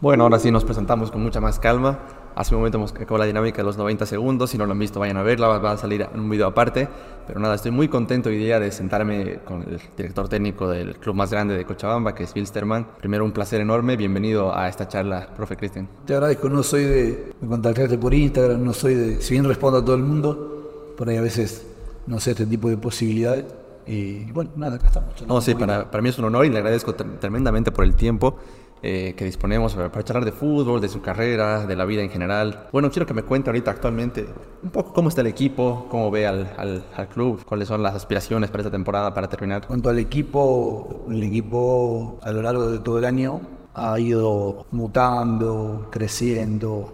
Bueno, ahora sí nos presentamos con mucha más calma. Hace un momento hemos acabado la dinámica de los 90 segundos. Si no lo han visto, vayan a verla. Va a salir en un video aparte. Pero nada, estoy muy contento hoy día de sentarme con el director técnico del club más grande de Cochabamba, que es Wilstermann. Primero, un placer enorme. Bienvenido a esta charla, profe Cristian. Te agradezco. No soy de, contactarte por Instagram. No soy de. Si bien respondo a todo el mundo, por ahí a veces no sé este tipo de posibilidades. Y bueno, nada, acá estamos. No, sí, para, para mí es un honor y le agradezco tremendamente por el tiempo. Eh, que disponemos para charlar de fútbol, de su carrera, de la vida en general. Bueno, quiero que me cuente ahorita actualmente un poco cómo está el equipo, cómo ve al, al, club, cuáles son las aspiraciones para esta temporada, para terminar. Cuanto al equipo, el equipo a lo largo de todo el año ha ido mutando, creciendo,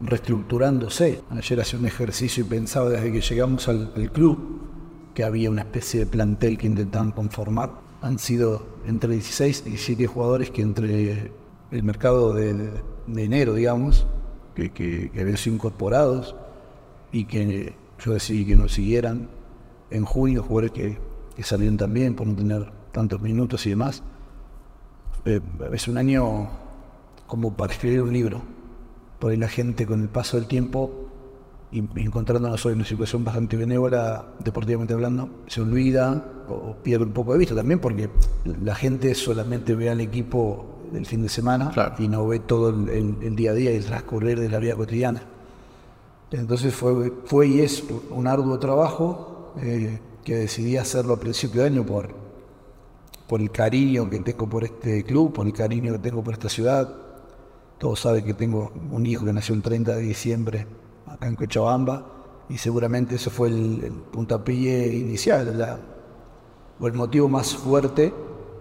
reestructurándose. Ayer hacía un ejercicio y pensaba desde que llegamos al club que había una especie de plantel que intentaban conformar han sido entre 16 y 17 jugadores que entre el mercado de, enero, digamos, que, que, habían sido incorporados y que yo decidí que no siguieran. En junio, jugadores que, que salieron también por no tener tantos minutos y demás. Eh, es un año como para escribir un libro. Por ahí la gente con el paso del tiempo y encontrándonos hoy en una situación bastante benévola, deportivamente hablando, se olvida o pierde un poco de vista también porque la gente solamente ve al equipo el fin de semana y no ve todo el, día a día y el transcurrir de la vida cotidiana. Entonces fue, fue y es un arduo trabajo eh, que decidí hacerlo a principio de año por, por el cariño que tengo por este club, por el cariño que tengo por esta ciudad. Todos saben que tengo un hijo que nació el 30 de diciembre acá en Cochabamba, y seguramente eso fue el, puntapié inicial, o el motivo más fuerte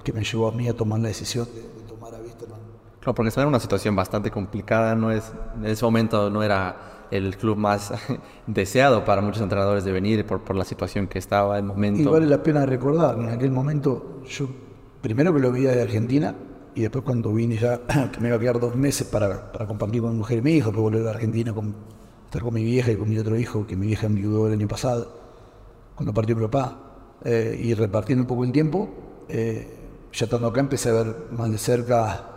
que me llevó a mí a tomar la decisión de, tomar a Wisterman. Claro, porque estaba en una situación bastante complicada, no es, en ese momento no era el club más deseado para muchos entrenadores de venir por, por la situación que estaba en el momento. Y vale la pena recordar, en aquel momento yo primero que lo veía de Argentina y después cuando vine ya, que me iba a quedar dos meses para, para compartir con mi mujer y mi hijo, para volver a Argentina con con mi vieja y con mi otro hijo, que mi vieja ayudó el año pasado, cuando partió mi papá, eh, y repartiendo un poco el tiempo, eh, ya estando acá empecé a ver más de cerca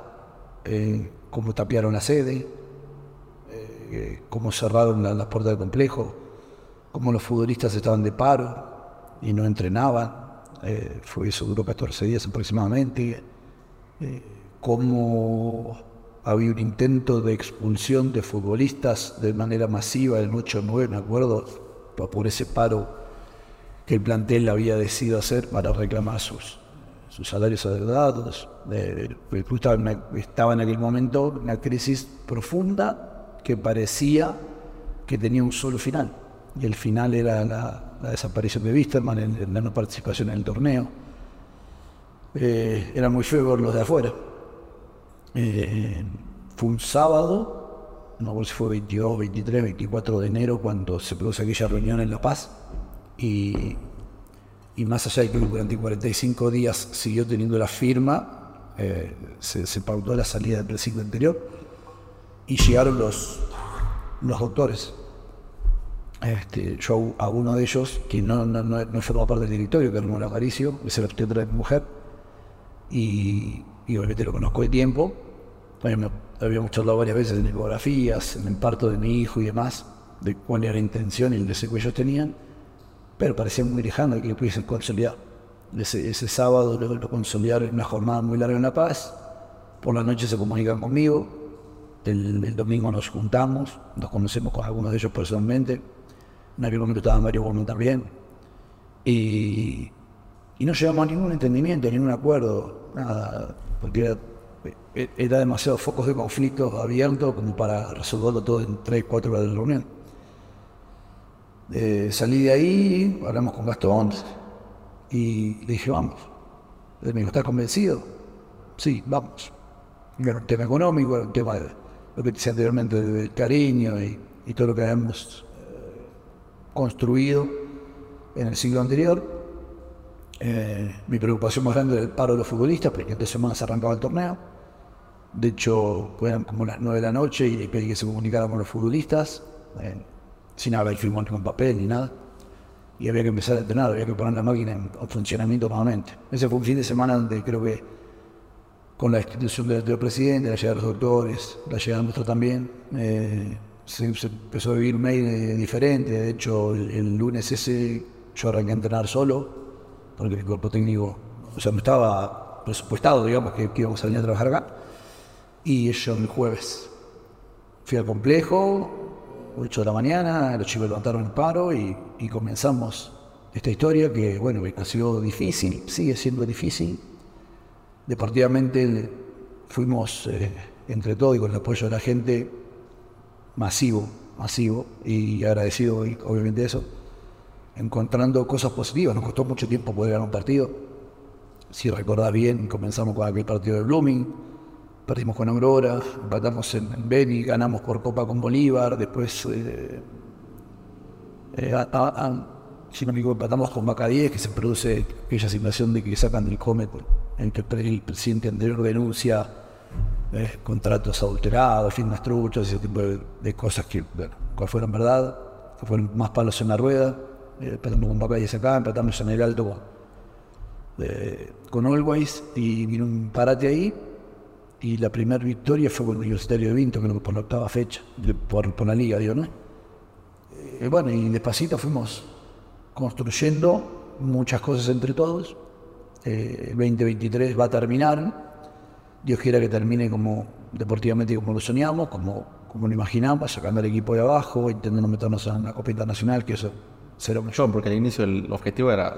eh, cómo tapiaron la sede, cómo cerraron las puertas del complejo, cómo los futbolistas estaban de paro y no entrenaban, fue eso, duró 14 días aproximadamente, cómo había un intento de expulsión de futbolistas de manera masiva el 8-9, me acuerdo, por ese paro que el plantel había decidido hacer para reclamar sus, sus salarios adeudados. estaba en aquel momento una crisis profunda que parecía que tenía un solo final. Y el final era la, desaparición de Wisterman, en, la no participación en el torneo. Eh, era muy feo verlos de afuera. Eh, fue un sábado, no sé si fue 22, 23, 24 de enero cuando se produce aquella reunión en La Paz y, más allá de que durante 45 días siguió teniendo la firma, eh, se, pautó la salida del ciclo anterior y llegaron los, los doctores. Este, yo a uno de ellos, que no, no, no, formaba parte del directorio, que era Ramón Aparicio, es el obstetra de mi mujer, y obviamente lo conozco de tiempo, bueno, habíamos charlado varias veces en ecografías, en el parto de mi hijo y demás, de cuál era la intención y el deseo que ellos tenían, pero parecía muy lejano que lo pudiesen consolidar. Ese, ese sábado luego lo consolidaron en una jornada muy larga en La Paz, por la noche se comunican conmigo, el, domingo nos juntamos, nos conocemos con algunos de ellos personalmente, en aquel momento estaba Mario Gómez también, y, y no llegamos a ningún entendimiento, a ningún acuerdo, nada, porque era era demasiado focos de conflicto abiertos como para resolverlo todo en 3, 4 horas de reunión. Eh, salí de ahí, hablamos con Gastón y le dije, vamos. Él me dijo, ¿estás convencido? Sí, vamos. Bueno, el tema económico, el tema de lo que decía anteriormente del cariño y, todo lo que habíamos eh, construido en el siglo anterior. mi preocupación más grande era el paro de los futbolistas, porque en dos semanas arrancaba el torneo. De hecho, eran como las 9 de la noche y pedí que se comunicara con los futbolistas, eh, sin haber firmado ningún papel ni nada. Y había que empezar a entrenar, había que poner la máquina en funcionamiento nuevamente. Ese fue un fin de semana donde creo que con la institución del, presidente, la llegada de los doctores, la llegada nuestra también. Eh, se, empezó a vivir un medio diferente. De hecho, el, lunes ese yo arranqué a entrenar solo, porque el cuerpo técnico, o sea, no estaba presupuestado, digamos, que, íbamos a venir a trabajar acá. Y yo el jueves fui al complejo, 8 de la mañana, los chicos levantaron el paro y, comenzamos esta historia que, bueno, ha sido difícil, sigue siendo difícil deportivamente fuimos eh, entre todos y con el apoyo de la gente masivo, masivo y agradecido obviamente eso, encontrando cosas positivas. Nos costó mucho tiempo poder ganar un partido. Si recordás bien, comenzamos con aquel partido de Blooming, perdimos con Aurora, empatamos en, Beni, ganamos por Copa con Bolívar, después eh, eh, si no me equivoco, empatamos con Maca 10, que se produce aquella situación de que sacan del Comet en que el presidente anterior denuncia eh, contratos adulterados, firmas truchos, ese tipo de, cosas que, bueno, fueron verdad, que fueron más palos en la rueda. Empatamos con Papayes acá, empatamos en el alto con Always y vino un parate ahí. Y la primera victoria fue con el Universitario de Vinto, creo que por la octava fecha, por, por la liga, digo, ¿no? Eh, bueno, y despacito fuimos construyendo muchas cosas entre todos el 2023 va a terminar. Dios quiera que termine como deportivamente como lo soñamos, como, como lo imaginamos, sacando al equipo de abajo, intentando meternos en la Copa Internacional, que eso un show, porque al inicio el objetivo era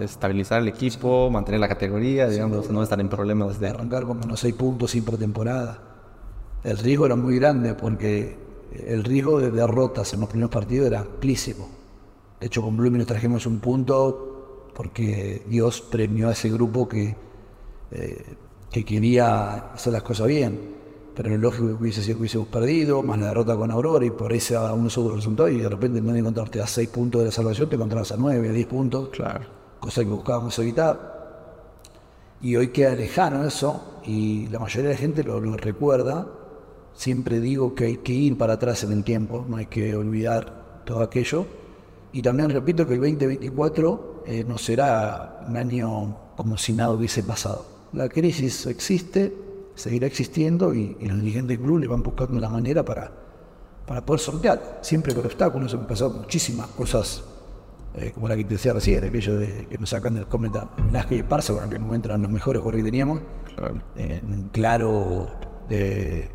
estabilizar el equipo, mantener la categoría, digamos, no estar en problemas de... Arrancar con menos seis puntos sin pretemporada. El riesgo era muy grande porque el riesgo de derrotas en los primeros partidos era amplísimo. De hecho, con Blooming nos trajimos un punto porque Dios premió a ese grupo que, eh, que quería hacer las cosas bien. Pero el lógico que hubiese sido que hubiésemos perdido, más la derrota con Aurora, y por ese a uno solo resultado, y de repente en vez de encontrarte a 6 puntos de la salvación, te encontrabas a 9, a 10 puntos, claro. cosa que buscábamos evitar. Y hoy queda lejano eso, y la mayoría de la gente lo, lo recuerda. Siempre digo que hay que ir para atrás en el tiempo, no hay que olvidar todo aquello. Y también repito que el 2024 eh, no será un año como si nada hubiese pasado. La crisis existe, seguirá existiendo y, los dirigentes del club le van buscando la manera para, para poder sortear. Siempre con obstáculos han pasado muchísimas cosas, eh, como la que te decía recién, aquello de que nos sacan del cometa Velázquez y Parza, bueno, que encuentran los mejores jugadores que teníamos, eh, en claro de,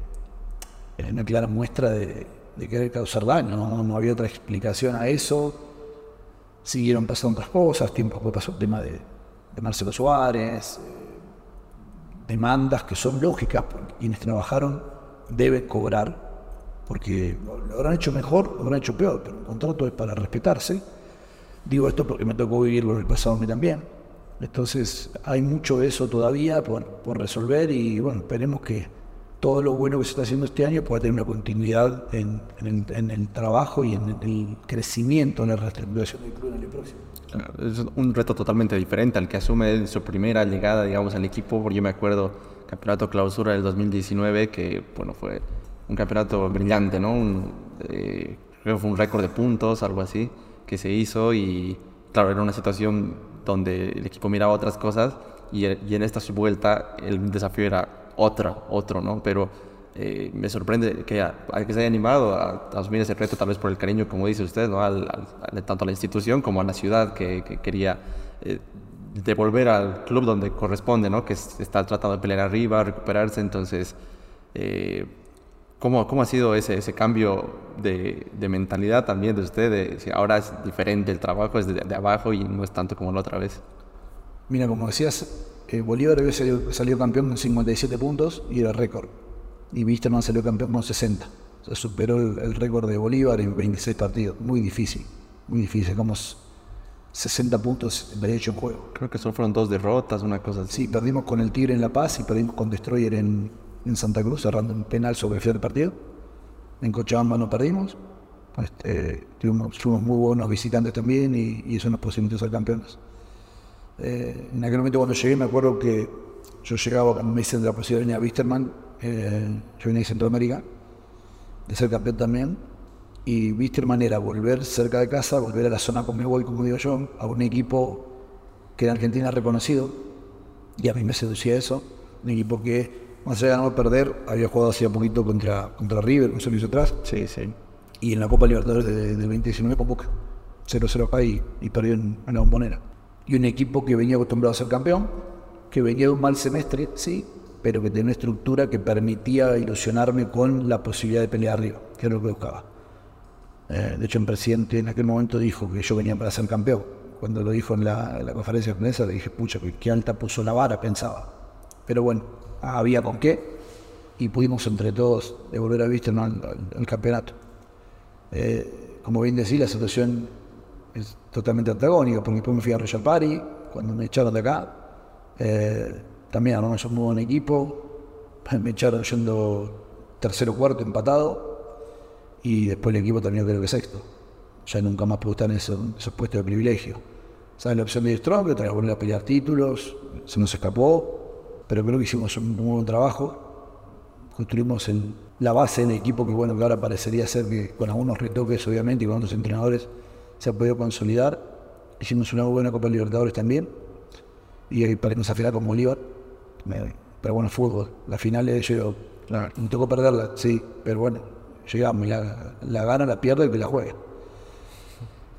en una clara muestra de, querer causar daño, no había otra explicación a eso. Siguieron pasando otras cosas, tiempo después pasó el tema de, Marcelo Suárez, eh, demandas que son lógicas, quienes trabajaron deben cobrar, porque lo habrán hecho mejor, lo habrán hecho peor, pero el contrato es para respetarse. Digo esto porque me tocó vivirlo en el pasado a mí también. Entonces hay mucho de eso todavía por, por resolver y bueno, esperemos que todo lo bueno que se está haciendo este año pueda tener una continuidad en, el trabajo y en el crecimiento, en la reestructuración del club en el próximo. Es un reto totalmente diferente al que asume su primera llegada, digamos, al equipo, porque yo me acuerdo campeonato clausura del 2019, que, bueno, fue un campeonato brillante, ¿no? Eh, creo que fue un récord de puntos, algo así, que se hizo y, claro, era una situación donde el equipo miraba otras cosas y, y en esta vuelta el desafío era otra, otro, ¿no? Pero eh, me sorprende que, que se haya animado a, asumir ese reto, tal vez por el cariño, como dice usted, ¿no? Al, tanto a la institución como a la ciudad que, quería eh, devolver al club donde corresponde, ¿no? Que está tratando de pelear arriba, recuperarse. Entonces, eh, ¿cómo, ¿cómo, ha sido ese, ese cambio de, de, mentalidad también de usted? De, ahora es diferente el trabajo, es de, de abajo y no es tanto como la otra vez. Mira, como decías, Bolívar había salido, campeón con 57 puntos y era récord. Y Wisterman salió campeón con 60. O sea, superó el, récord de Bolívar en 26 partidos. Muy difícil, muy difícil. Como 60 puntos en hecho en juego. Creo que solo fueron dos derrotas, una cosa así. Sí, perdimos con el Tigre en La Paz y perdimos con Destroyer en, Santa Cruz, cerrando un penal sobre el final del partido. En Cochabamba no perdimos. Este, tuvimos, muy buenos visitantes también y, y eso nos posibilitó ser campeones. Eh, en aquel momento cuando llegué me acuerdo que yo llegaba, cuando me dicen de la posibilidad de venir a Wisterman, eh, yo venía de Centroamérica, de ser campeón también, y Wisterman era volver cerca de casa, volver a la zona con mi voy, como digo yo, a un equipo que en Argentina es reconocido, y a mí me seducía eso, Un equipo que, más allá de no perder, había jugado hacía poquito contra, contra River, un servicio atrás. Sí, sí. Y en la Copa Libertadores de- del 2019 con Boca. 0-0 acá y, y perdió en, en la bombonera. Y un equipo que venía acostumbrado a ser campeón, que venía de un mal semestre, sí, pero que tenía una estructura que permitía ilusionarme con la posibilidad de pelear arriba, que era lo que buscaba. Eh, de hecho, el presidente en aquel momento dijo que yo venía para ser campeón. Cuando lo dijo en la, en la conferencia de prensa, le dije, pucha, qué alta puso la vara, pensaba. Pero bueno, había con qué y pudimos entre todos devolver a Vista al campeonato. Eh, como bien decía, la situación es totalmente antagónica, porque después me fui a Royal Party, cuando me echaron de acá, eh, también armamos un buen equipo, me echaron yendo tercero cuarto empatado, y después el equipo terminó creo que sexto. Ya nunca más pude estar en esos, puestos de privilegio. ¿Sabes? La opción de strong, otra vez volver a pelear títulos, se nos escapó, pero creo que hicimos un muy buen trabajo construimos la base del equipo que bueno que ahora parecería ser que con algunos retoques obviamente y con otros entrenadores se ha podido consolidar hicimos una buena Copa Libertadores también y ahí perdimos a final con Bolívar pero bueno fútbol la final es yo Claro. me tocó perderla sí pero bueno llegamos y la, la gana la pierde el que la juegue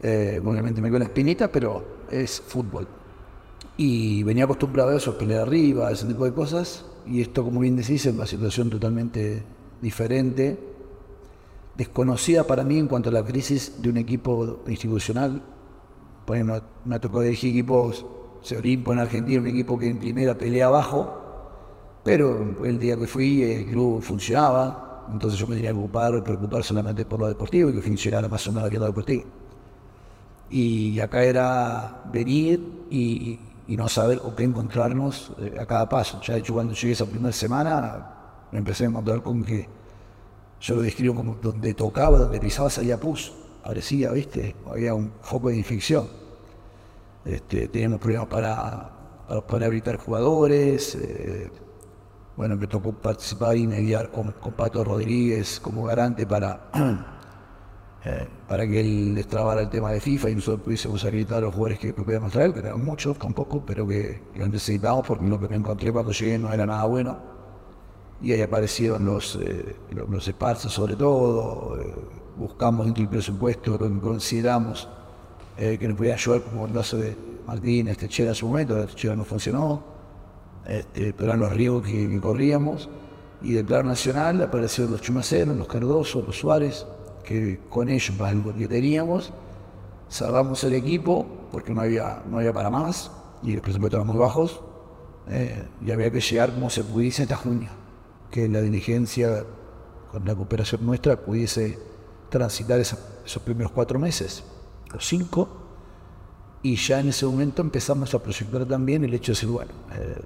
Eh, obviamente me quedó la espinita pero es fútbol y venía acostumbrado a eso, pelear arriba, ese tipo de cosas. Y esto, como bien decís, es una situación totalmente diferente, desconocida para mí en cuanto a la crisis de un equipo institucional. Por ejemplo, me tocado dirigir equipos, se Olimpo en Argentina, un equipo que en primera pelea abajo, pero el día que fui el club funcionaba, entonces yo me tenía que ocupar, preocupar solamente por lo deportivo y que funcionara más o menos bien lo deportivo. Y acá era venir y, y no saber con qué encontrarnos eh, a cada paso. Ya de hecho cuando llegué esa primera semana me empecé a encontrar con que yo lo describo como donde tocaba, donde pisaba salía pus. Parecía, viste, había un foco de infección. Este, teníamos problemas para, para poder habilitar jugadores. eh, bueno, me tocó participar y mediar con, con Pato Rodríguez como garante para eh, para que él destrabara el tema de FIFA y nosotros pudiésemos habilitar a los jugadores que podíamos traer, que eran muchos tampoco, pero que, que necesitábamos porque lo que me encontré cuando llegué no era nada bueno. Y ahí aparecieron los, eh, los, los sobre todo, eh, buscamos dentro del presupuesto lo que consideramos eh, que nos podía ayudar, como el caso de Martín, este Techera en su momento, la Techera no funcionó, este, pero eran los riesgos que, que corríamos. Y del plano nacional aparecieron los Chumaceros, los Cardoso, los Suárez, que con ellos, más lo que teníamos, cerramos el equipo porque no había, no había para más y los presupuestos eran muy bajos eh, y había que llegar como se pudiese hasta junio, que la diligencia con la cooperación nuestra pudiese transitar esos primeros cuatro meses, los cinco, y ya en ese momento empezamos a proyectar también el hecho de decir, bueno, eh,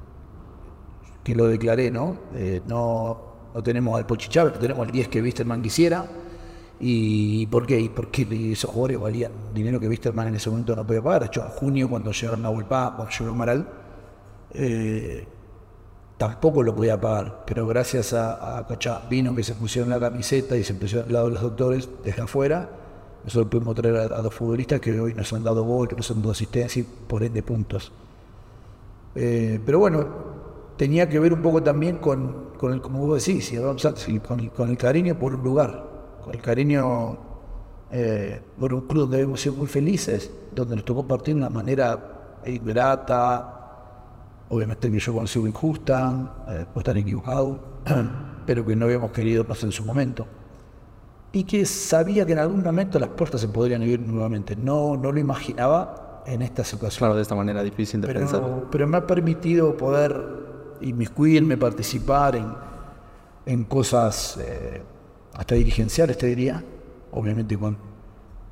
que lo declaré, ¿no? Eh, no, no tenemos al Pochi Chávez, tenemos al 10 que Wisterman quisiera. ¿Y por qué? ¿Y por qué esos jugadores valían dinero que Wisterman en ese momento no podía pagar? De hecho, en junio, cuando llegaron a Paz, cuando llegó Amaral, eh, tampoco lo podía pagar. Pero gracias a, a vino que se pusieron la camiseta y se pusieron al lado de los doctores desde afuera, nosotros pudimos traer a, a dos futbolistas que hoy nos han dado gol, que nos han dado asistencia y por ende puntos. Eh, pero bueno, tenía que ver un poco también con, con el, como vos decís, con, el- con el cariño por un lugar, con el cariño eh, por un club donde hemos sido muy felices, donde nos tocó partir de una manera ingrata, obviamente que yo consigo injusta, eh, puedo estar equivocado, pero que no habíamos querido pasar en su momento. Y que sabía que en algún momento las puertas se podrían abrir nuevamente. No, no lo imaginaba en esta situación Claro, de esta manera difícil de pensar. pero, pero me ha permitido poder inmiscuirme, participar en, en cosas eh, hasta dirigenciales, te diría, obviamente con,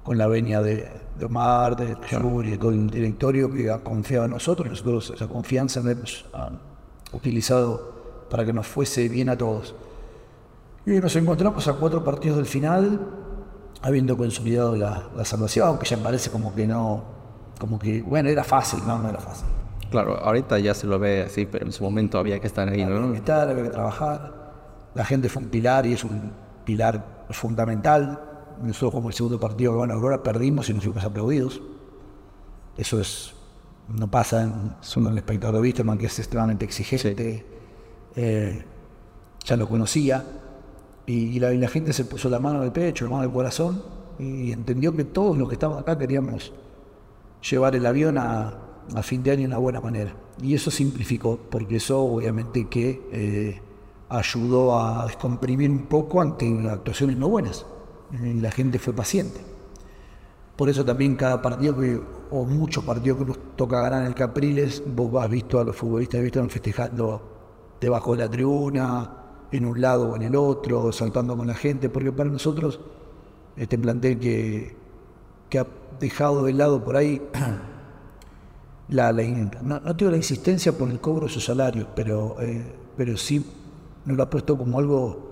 con la venia de, de Omar, de Sur y todo el directorio que ha confiado en nosotros, nosotros esa confianza la hemos ah, utilizado para que nos fuese bien a todos. Y nos encontramos a cuatro partidos del final, habiendo consolidado la, la salvación, aunque ya me parece como que no, como que, bueno, era fácil, no, no era fácil. Claro, ahorita ya se lo ve así, pero en su momento había que estar ahí, Había ¿no? que estar, había que trabajar. La gente fue un pilar y es un pilar fundamental. Nosotros como el segundo partido que van a Aurora perdimos y nos fuimos aplaudidos. Eso es no pasa en, en el espectador de Wisterman, que es extremadamente exigente. eh, ya lo conocía, y, la, gente se puso la mano en el pecho, la mano en el corazón, y entendió que todos los que estaban acá queríamos llevar el avión a, fin de año de una buena manera. Y eso simplificó, porque eso obviamente que eh, ayudó a descomprimir un poco ante actuaciones no buenas. La gente fue paciente. Por eso también cada partido o muchos partidos que nos toca ganar en el Capriles, vos has visto a los futbolistas, visto festejando debajo de la tribuna, en un lado o en el otro, saltando con la gente, porque para nosotros este plantel que, que ha dejado de lado por ahí la, no, no, tengo la insistencia por el cobro de su salario, pero, eh, pero sí nos lo ha puesto como algo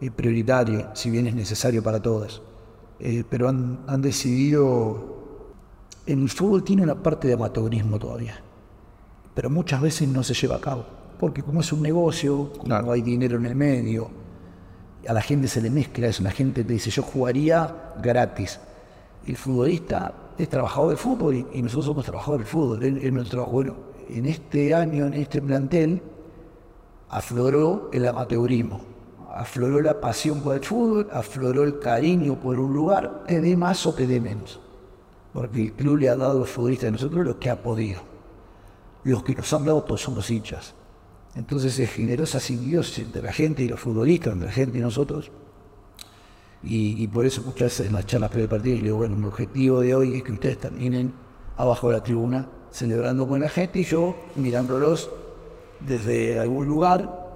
eh, prioritario, si bien es necesario para todos. Eh, pero han, han decidido en el fútbol tiene una parte de amateurismo todavía, pero muchas veces no se lleva a cabo, porque como es un negocio, como hay dinero en el medio, a la gente se le mezcla eso, la gente te dice yo jugaría gratis. El futbolista es trabajador del fútbol y, nosotros somos trabajadores del fútbol. Él, en este año, en este plantel, afloró el amateurismo, afloró la pasión por el fútbol, afloró el cariño por un lugar, te dé más o te dé menos porque el club le ha dado a los futbolistas de nosotros lo que ha podido. Los que nos han dado todos somos hinchas. Entonces es generosa simbiosis entre la gente y los futbolistas, entre la gente y nosotros. Y, por eso muchas veces en las charlas pre partido yo digo, bueno, mi objetivo de hoy es que ustedes terminen abajo de la tribuna celebrando con la gente y yo mirándolos desde algún lugar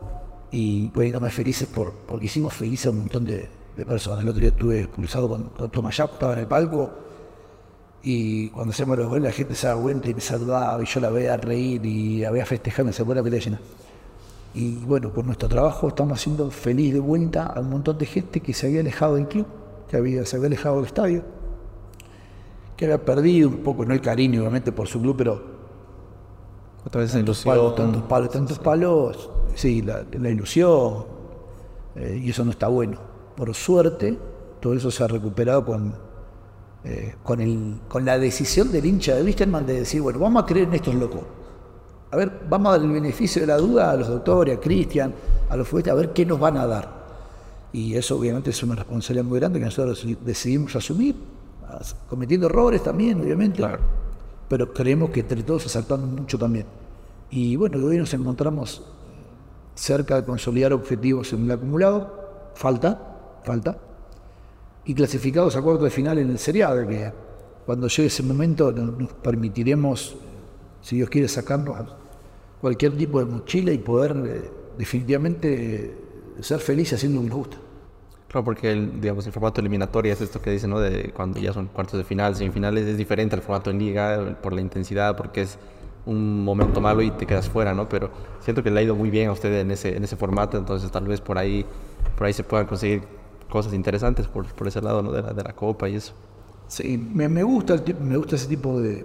y poniéndome felices por, porque hicimos felices a un montón de, personas. El otro día estuve expulsado con, con Tomás estaba en el palco y cuando hacemos los goles, la gente se da cuenta y me saludaba y yo la veía reír y la veía festejar, me sacó la pelea llena. Y bueno, por nuestro trabajo estamos haciendo feliz de vuelta a un montón de gente que se había alejado del club, que había, se había alejado del estadio, que había perdido un poco, no el cariño obviamente por su club, pero otra vez tantos palos, tantos palos, tantos palos, sí, la, ilusión, eh, y eso no está bueno. Por suerte, todo eso se ha recuperado con eh, con, el, con la decisión del hincha de Wisterman de decir, bueno, vamos a creer en estos locos. A ver, vamos a dar el beneficio de la duda a los doctores, a Cristian, a los futbolistas, a ver qué nos van a dar. Y eso obviamente es una responsabilidad muy grande que nosotros decidimos asumir, cometiendo errores también, obviamente. Pero creemos que entre todos asaltando mucho también. Y bueno, hoy nos encontramos cerca de consolidar objetivos en el acumulado. Falta, falta y clasificados a cuarto de final en el serial, que cuando llegue ese momento nos permitiremos, si Dios quiere, sacarnos cualquier tipo de mochila y poder eh, definitivamente ser felices haciendo lo que nos gusta. Claro, porque el, digamos, el formato eliminatorio es esto que dicen, ¿no? De cuando ya son cuartos de final, semifinales, es diferente al formato en liga por la intensidad, porque es un momento malo y te quedas fuera, ¿no? Pero siento que le ha ido muy bien a usted en ese, en ese formato, entonces tal vez por ahí, por ahí se puedan conseguir cosas interesantes por, por ese lado ¿no? de, la, de, la, copa y eso. Sí, me, me, gusta, el, me gusta ese tipo de,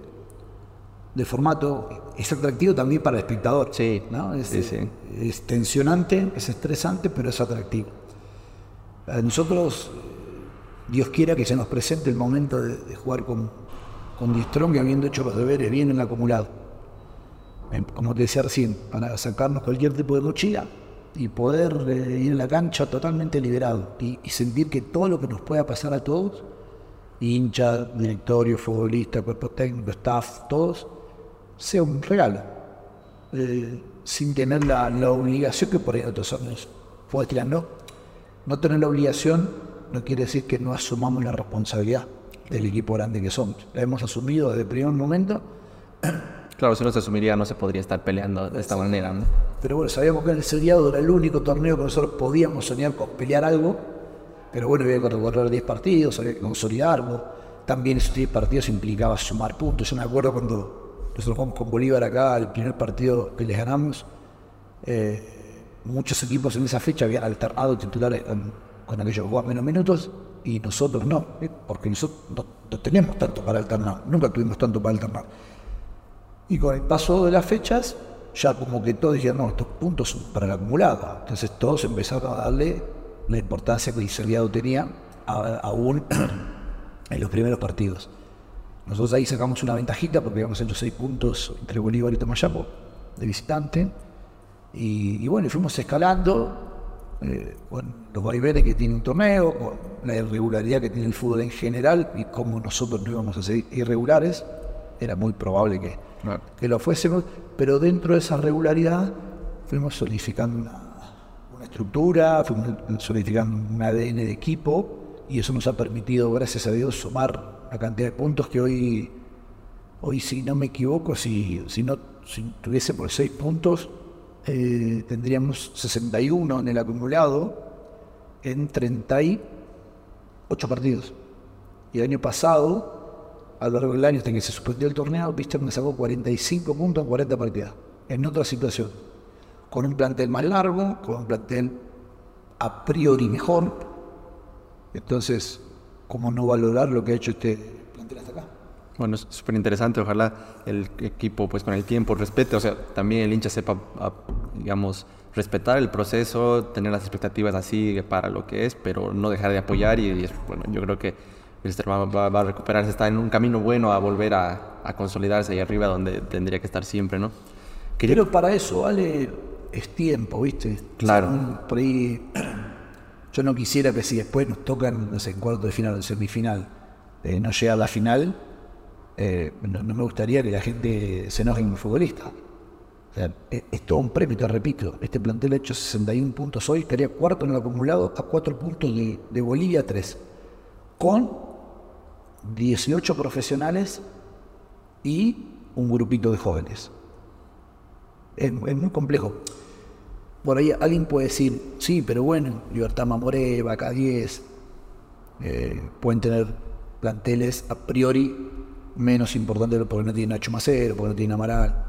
de formato. Es atractivo también para el espectador. Sí, ¿no? es, sí, sí. es tensionante, es estresante, pero es atractivo. A nosotros, Dios quiera que se nos presente el momento de, jugar con, con Distrón, que habiendo hecho los deberes bien en el acumulado. Como te decía recién, para sacarnos cualquier tipo de mochila, y poder eh, ir a la cancha totalmente liberado y, sentir que todo lo que nos pueda pasar a todos, hincha, directorio, futbolista, cuerpo técnico, staff, todos, sea un regalo, eh, sin tener la, obligación que por ahí otros años puede no. No tener la obligación no quiere decir que no asumamos la responsabilidad del equipo grande que somos. La hemos asumido desde el primer momento Claro, si no se asumiría no se podría estar peleando de esta manera. ¿no? Pero bueno, sabíamos que el seriado era el único torneo que nosotros podíamos soñar con pelear algo. Pero bueno, había que recorrer 10 partidos, había que consolidarlo. También esos 10 partidos implicaba sumar puntos. Yo me acuerdo cuando nosotros jugamos con Bolívar acá, el primer partido que les ganamos, eh, muchos equipos en esa fecha habían alternado titulares con, aquellos que menos minutos y nosotros no, ¿eh? porque nosotros no, no teníamos tanto para alternar, nunca tuvimos tanto para alternar. Y con el paso de las fechas, ya como que todos dijeron, no, estos puntos son para el acumulado. Entonces todos empezaron a darle la importancia que el seriado tenía aún en los primeros partidos. Nosotros ahí sacamos una ventajita porque habíamos hecho seis puntos entre Bolívar y Tomayapo de visitante. Y, y bueno, fuimos escalando eh, los vaivenes que tiene un torneo, la irregularidad que tiene el fútbol en general y como nosotros no íbamos a ser irregulares, era muy probable que, que lo fuésemos, pero dentro de esa regularidad fuimos solidificando una, una estructura, fuimos solidificando un ADN de equipo y eso nos ha permitido, gracias a Dios, sumar la cantidad de puntos que hoy, hoy si no me equivoco, si, si no si tuviese por seis puntos, eh, tendríamos 61 en el acumulado en 38 partidos. Y el año pasado, a lo largo del año hasta que se suspendió el torneo, Viste me sacó 45 puntos en 40 partidas. En otra situación, con un plantel más largo, con un plantel a priori mejor. Entonces, ¿cómo no valorar lo que ha hecho este plantel hasta acá? Bueno, es súper interesante. Ojalá el equipo, pues con el tiempo, respete, o sea, también el hincha sepa, digamos, respetar el proceso, tener las expectativas así para lo que es, pero no dejar de apoyar. Y, bueno, yo creo que el va, va, a recuperarse, está en un camino bueno a volver a, a, consolidarse ahí arriba donde tendría que estar siempre, ¿no? Pero para eso, vale, es tiempo, ¿viste? Claro. por ahí, yo no quisiera que si después nos tocan, no sé, en cuarto de final o semifinal, eh, no llega a la final eh, no, me gustaría que la gente se enoje en un futbolista. es, todo un premio, te repito. Este plantel ha hecho 61 puntos hoy, estaría cuarto en el acumulado a 4 puntos de, Bolivia 3, con 18 profesionales y un grupito de jóvenes. Es, muy complejo. Por ahí alguien puede decir, sí, pero bueno, Libertad Mamoré, Vaca 10, eh, pueden tener planteles a priori menos importante porque no tiene Nacho Macero, porque no tiene Amaral.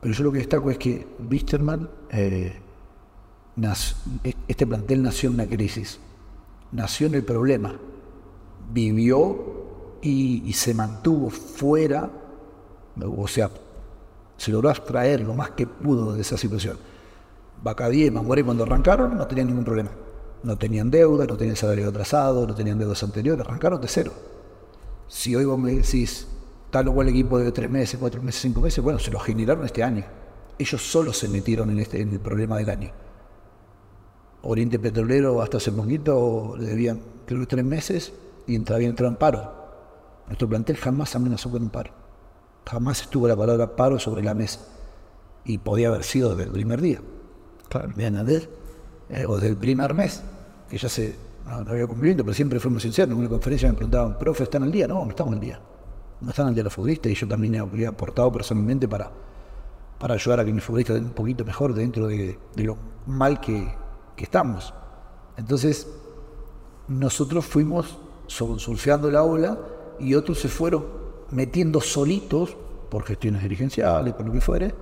Pero yo lo que destaco es que Wisterman, eh, este plantel nació en una crisis, nació en el problema, vivió y, se mantuvo fuera, o sea, se logró extraer lo más que pudo de esa situación. Bacadí y Mamoré cuando arrancaron no tenían ningún problema. No tenían deuda, no tenían salario atrasado, no tenían deudas anteriores, arrancaron de cero. Si hoy vos me decís, tal o cual equipo de tres meses, cuatro meses, cinco meses, bueno, se lo generaron este año. Ellos solo se metieron en, este, el problema del año. Oriente Petrolero hasta hace poquito le debían creo tres meses y había entrado en paro. Nuestro plantel jamás amenazó con un paro. Jamás estuvo la palabra paro sobre la mesa. Y podía haber sido desde el primer día. Claro. ¿Me eh, o del primer mes, que ya se no, había cumplimiento, pero siempre fuimos sinceros. En una conferencia me preguntaban, profe, ¿están al día? No, no estamos al día. No están al día los futbolistas y yo también he aportado personalmente para, para ayudar a que mis futbolistas estén un poquito mejor dentro de, lo mal que, estamos. Entonces, nosotros fuimos surfeando la ola y otros se fueron metiendo solitos, por gestiones dirigenciales, por lo que fuere,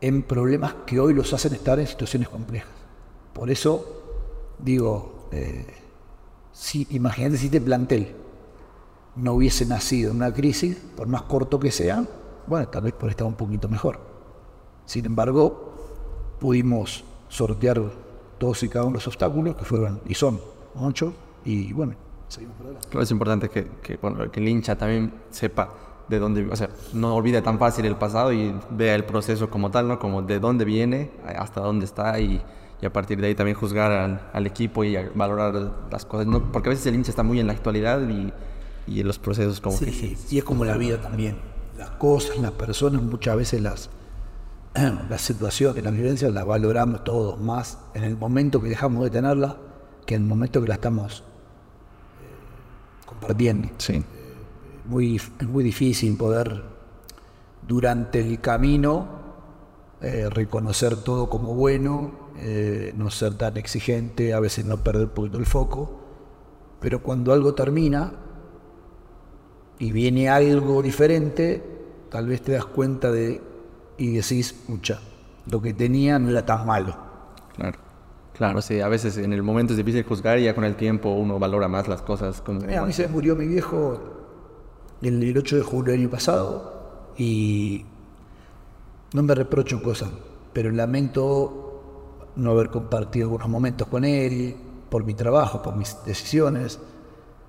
en problemas que hoy los hacen estar en situaciones complejas. Por eso digo, eh, si, imagínate si este plantel no hubiese nacido en una crisis, por más corto que sea, bueno, tal vez por estar un poquito mejor. Sin embargo, pudimos sortear todos y cada uno de los obstáculos, que fueron y son ocho, y bueno, seguimos adelante. es importante que, que, que el hincha también sepa de dónde, o sea, no olvide tan fácil el pasado y vea el proceso como tal, ¿no? Como de dónde viene, hasta dónde está y y a partir de ahí también juzgar al, equipo y valorar las cosas. ¿no? Porque a veces el hincha está muy en la actualidad y, y en los procesos como sí, que... Y es como la vida también. Las cosas, las personas, muchas veces las, las situaciones, las vivencias las valoramos todos más en el momento que dejamos de tenerla que en el momento que la estamos compartiendo. Sí. Muy, es muy difícil poder durante el camino eh, reconocer todo como bueno, eh, no ser tan exigente, a veces no perder poquito el foco, pero cuando algo termina y viene algo diferente, tal vez te das cuenta de y decís, mucha, lo que tenía no era tan malo. Claro. Claro, sí, a veces en el momento es difícil juzgar y ya con el tiempo uno valora más las cosas. Como, a mí se murió mi viejo el 8 de julio del año pasado y no me reprocho cosas, pero lamento no haber compartido algunos momentos con él, por mi trabajo, por mis decisiones,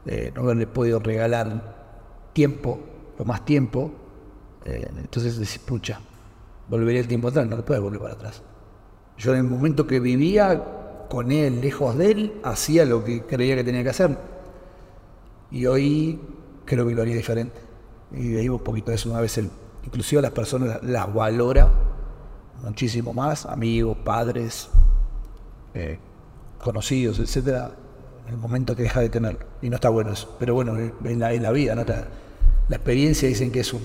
eh, no haberle podido regalar tiempo, o más tiempo. Eh, entonces decís, pucha, volvería el tiempo atrás, no le puede volver para atrás. Yo en el momento que vivía con él, lejos de él, hacía lo que creía que tenía que hacer. Y hoy creo que lo haría diferente. Y digo un poquito de eso una vez, el, inclusive las personas las valora muchísimo más, amigos, padres, eh, conocidos, etcétera, en el momento que deja de tener. Y no está bueno eso. Pero bueno, en la, en la vida, ¿no? la experiencia dicen que es un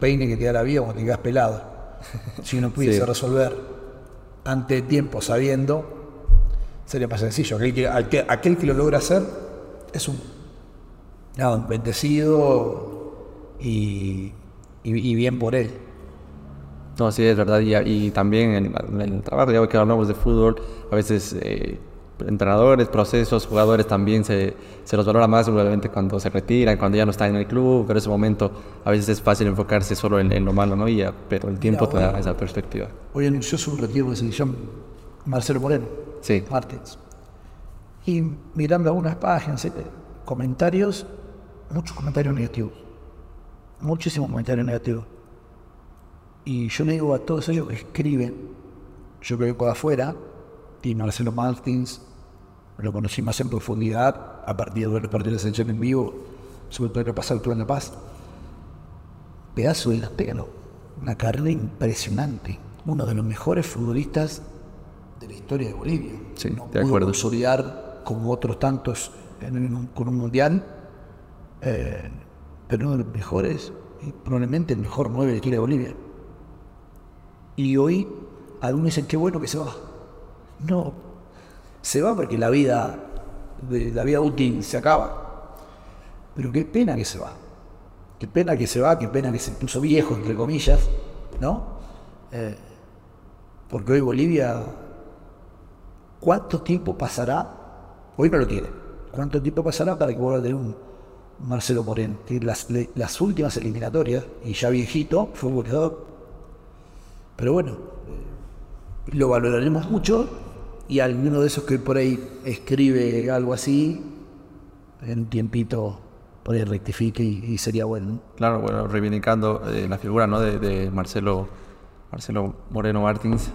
peine que te da la vida cuando te quedas pelado. Si uno pudiese resolver ante tiempo sabiendo, sería más sencillo. Aquel que, aquel, que lo logra hacer es un, bendecido y, bien por él. No, sí, es verdad. Y, también en, el trabajo, ya que hablamos de fútbol, a veces eh, entrenadores, procesos, jugadores también se, se, los valora más obviamente cuando se retiran, cuando ya no están en el club, pero en ese momento a veces es fácil enfocarse solo en, lo malo, ¿no? Y pero el tiempo te da esa perspectiva. Hoy anunció su retiro de selección Marcelo Moreno. Sí. Martins. Y mirando algunas páginas, eh, comentarios, muchos comentarios negativos. Muchísimos comentarios negativos. Y yo le digo a todos ellos que escriben, yo que vengo de afuera, y Marcelo Martins lo conocí más en profundidad a partir de ver partidos de selección en vivo, sobre todo el pasar en La Paz. Pedazo de delantero, una carrera impresionante, uno de los mejores futbolistas de la historia de Bolivia. Sí, no de acuerdo. consolidar como otros tantos con un mundial, eh, pero uno de los mejores, y probablemente el mejor nueve de la historia de Bolivia. Y hoy algunos dicen qué bueno que se va. No, se va porque la vida, la vida útil se acaba. Pero qué pena que se va. Qué pena que se va, qué pena que se puso viejo, entre comillas, ¿no? Eh, porque hoy Bolivia, ¿cuánto tiempo pasará? Hoy no lo tiene. ¿Cuánto tiempo pasará para que vuelva a tener un Marcelo Moreno? Las, las últimas eliminatorias, y ya viejito, fue un. Pero bueno, eh, lo valoraremos mucho y alguno de esos que por ahí escribe algo así, en un tiempito por ahí rectifique y, sería bueno. Claro, bueno, reivindicando eh, la figura ¿no? de, Marcelo, Marcelo Moreno Martins.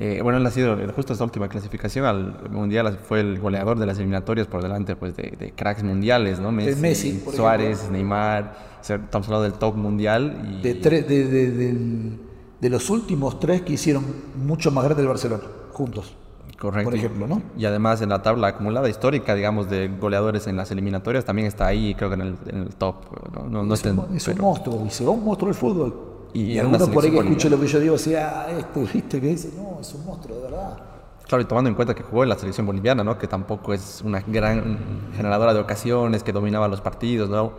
Eh, bueno, él ha sido justo esta última clasificación al Mundial, fue el goleador de las eliminatorias por delante pues, de, cracks mundiales, ¿no? Messi, Suárez, Neymar, estamos hablando del top mundial. Y... De, de, de, los últimos tres que hicieron mucho más grande el Barcelona, juntos. Correcto. Por ejemplo, ¿no? Y además en la tabla acumulada histórica, digamos, de goleadores en las eliminatorias, también está ahí, creo que en el, top. No, no, es, un, monstruo, dice, un monstruo del fútbol. Y, y algunos por ahí que escucho lo que yo digo, decía, ah, este, viste, que dice, no, es un monstruo, de verdad. Claro, y tomando en cuenta que jugó en la selección boliviana, ¿no? Que tampoco es una gran generadora de ocasiones, que dominaba los partidos, ¿no?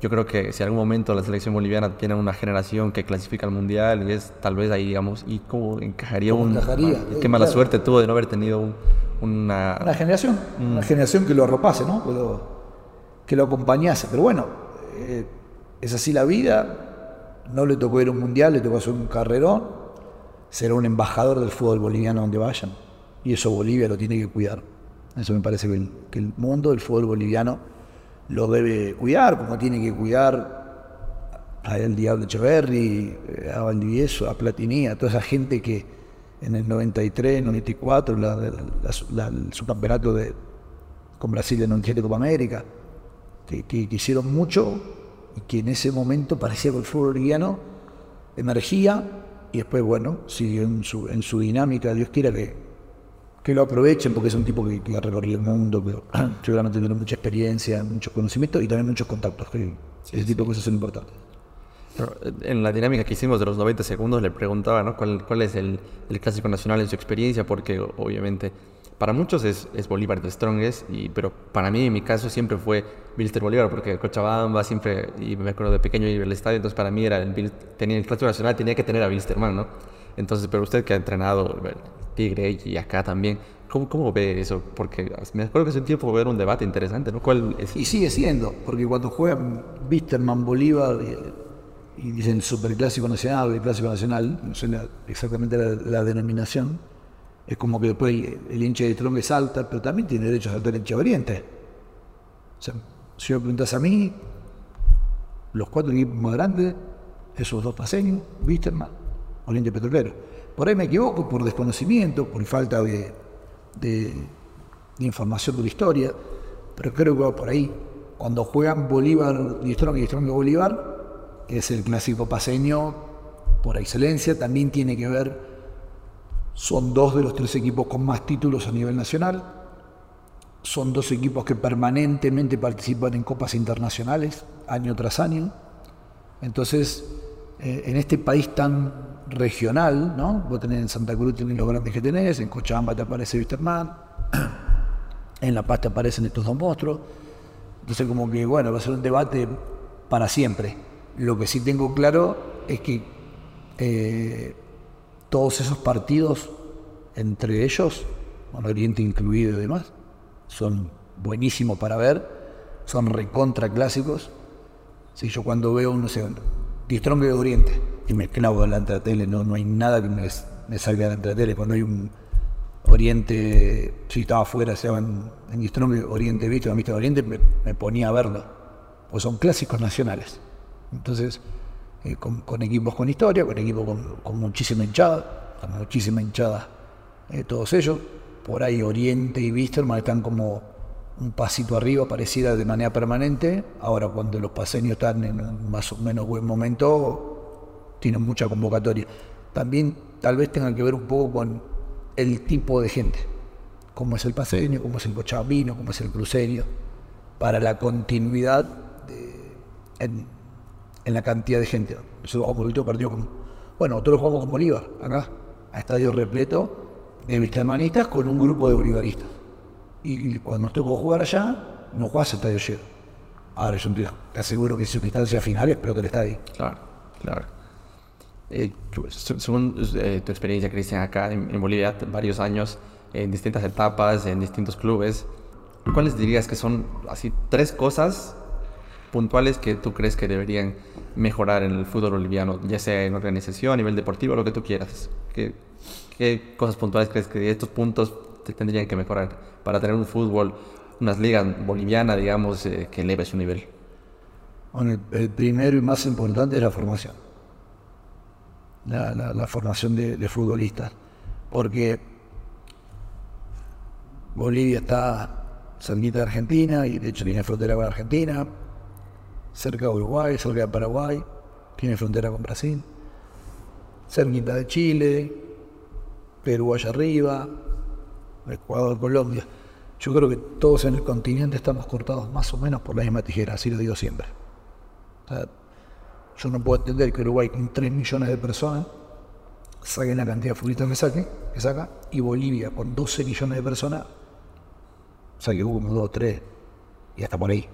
yo creo que si en algún momento la selección boliviana tiene una generación que clasifica al mundial, y es tal vez ahí, digamos, ¿y cómo encajaría un. qué mala suerte tuvo de no haber tenido una. Una generación, una generación que lo arropase, ¿no? Que lo, acompañase. Pero bueno, eh, es así la vida. No le tocó ir a un mundial, le tocó hacer un carrerón. Será un embajador del fútbol boliviano donde vayan. Y eso Bolivia lo tiene que cuidar. Eso me parece que el mundo del fútbol boliviano lo debe cuidar, como tiene que cuidar a el Diablo Echeverri, eh, a Valdivieso, a Platini, a toda esa gente que en el 93, 94, la, el subcampeonato de, con Brasil en 97 Copa América, que, hicieron mucho y que en ese momento parecía que el fútbol boliviano emergía y después, bueno, siguió en su, en su dinámica, Dios quiera que que lo aprovechen porque es un tipo que, ha recorrido el mundo, que seguramente tiene mucha experiencia, mucho conocimiento y también muchos contactos. ese tipo de cosas son importantes. en la dinámica que hicimos de los 90 segundos le preguntaba ¿no? ¿Cuál, cuál, es el, el, clásico nacional en su experiencia, porque obviamente para muchos es, Bolívar de Strongest, y, pero para mí en mi caso siempre fue Bilster Bolívar, porque Cochabamba siempre, y me acuerdo de pequeño ir al estadio, entonces para mí era el, tenía el clásico nacional, tenía que tener a Bilsterman, ¿no? Entonces, pero usted que ha entrenado Tigre y acá también, ¿cómo, cómo ve eso? Porque me acuerdo que hace un tiempo ver un debate interesante, ¿no? ¿Cuál? Y sigue siendo, porque cuando juegan Wisterman, Bolívar y, dicen Superclásico Nacional y Clásico Nacional, no sé exactamente la, denominación, es como que después el, hincha de Trongue salta, pero también tiene derecho a saltar el hincha Oriente. O sea, si me preguntas a mí, los cuatro equipos más grandes, esos dos paseños, Wisterman, Oriente Petrolero. Por ahí me equivoco, por desconocimiento, por falta de, de, información de la historia, pero creo que por ahí. Cuando juegan Bolívar, Distrong y Distrong Bolívar, es el clásico paseño por excelencia, también tiene que ver, son dos de los tres equipos con más títulos a nivel nacional, son dos equipos que permanentemente participan en copas internacionales, año tras año. Entonces, eh, en este país tan regional, ¿no? Vos tenés en Santa Cruz tenés los grandes que tenés, en Cochabamba te aparece Wisterman, en La Paz te aparecen estos dos monstruos. Entonces como que, bueno, va a ser un debate para siempre. Lo que sí tengo claro es que eh, todos esos partidos, entre ellos, con Oriente incluido y demás, son buenísimos para ver, son recontra clásicos. Si yo cuando veo, no sé, Distrong de Oriente, y me clavo delante de la tele, no, no hay nada que me, salga delante de la tele. Cuando hay un Oriente, si estaba afuera, se en, en Oriente Visto, Vista de Oriente, me, ponía a verlo, pues son clásicos nacionales. Entonces, eh, con, equipos con historia, con equipos con, muchísima hinchada, con muchísima hinchada, eh, todos ellos. Por ahí Oriente y Wisterman están como un pasito arriba, pareciera de manera permanente. Ahora, cuando los paseños están en más o menos buen momento, tienen mucha convocatoria. También tal vez tenga que ver un poco con el tipo de gente, cómo es el paseño, cómo es el cochabino, cómo es el cruceño, para la continuidad en, la cantidad de gente. Nosotros jugamos partido con, bueno, nosotros jugamos con Bolívar, acá, a estadio repleto de vistelmanistas con un grupo de bolivaristas y cuando nos tocó jugar allá, no jugás estadio lleno. Ahora yo te aseguro que instancias finales, pero que el estadio. Claro, claro. Eh, según eh, tu experiencia, Cristian, acá en, Bolivia, varios años, en distintas etapas, en distintos clubes, ¿cuáles dirías que son así tres cosas puntuales que tú crees que deberían mejorar en el fútbol boliviano, ya sea en organización, a nivel deportivo, lo que tú quieras? ¿Qué, cosas puntuales crees que estos puntos tendrían que mejorar para tener un fútbol, unas ligas bolivianas, digamos, eh, que eleve su nivel? Bueno, el, primero y más importante es la formación. La, formación de, futbolistas. Porque Bolivia está cerquita de Argentina y de hecho tiene frontera con Argentina, cerca de Uruguay, cerca de Paraguay, tiene frontera con Brasil, cerquita de Chile, Perú allá arriba, Ecuador, Colombia. Yo creo que todos en el continente estamos cortados más o menos por la misma tijera, así lo digo siempre. yo no puedo entender que Uruguay con 3 millones de personas saque la cantidad de futbolistas que, saque, que saca y Bolivia con 12 millones de personas saque uno, dos, tres y hasta por ahí.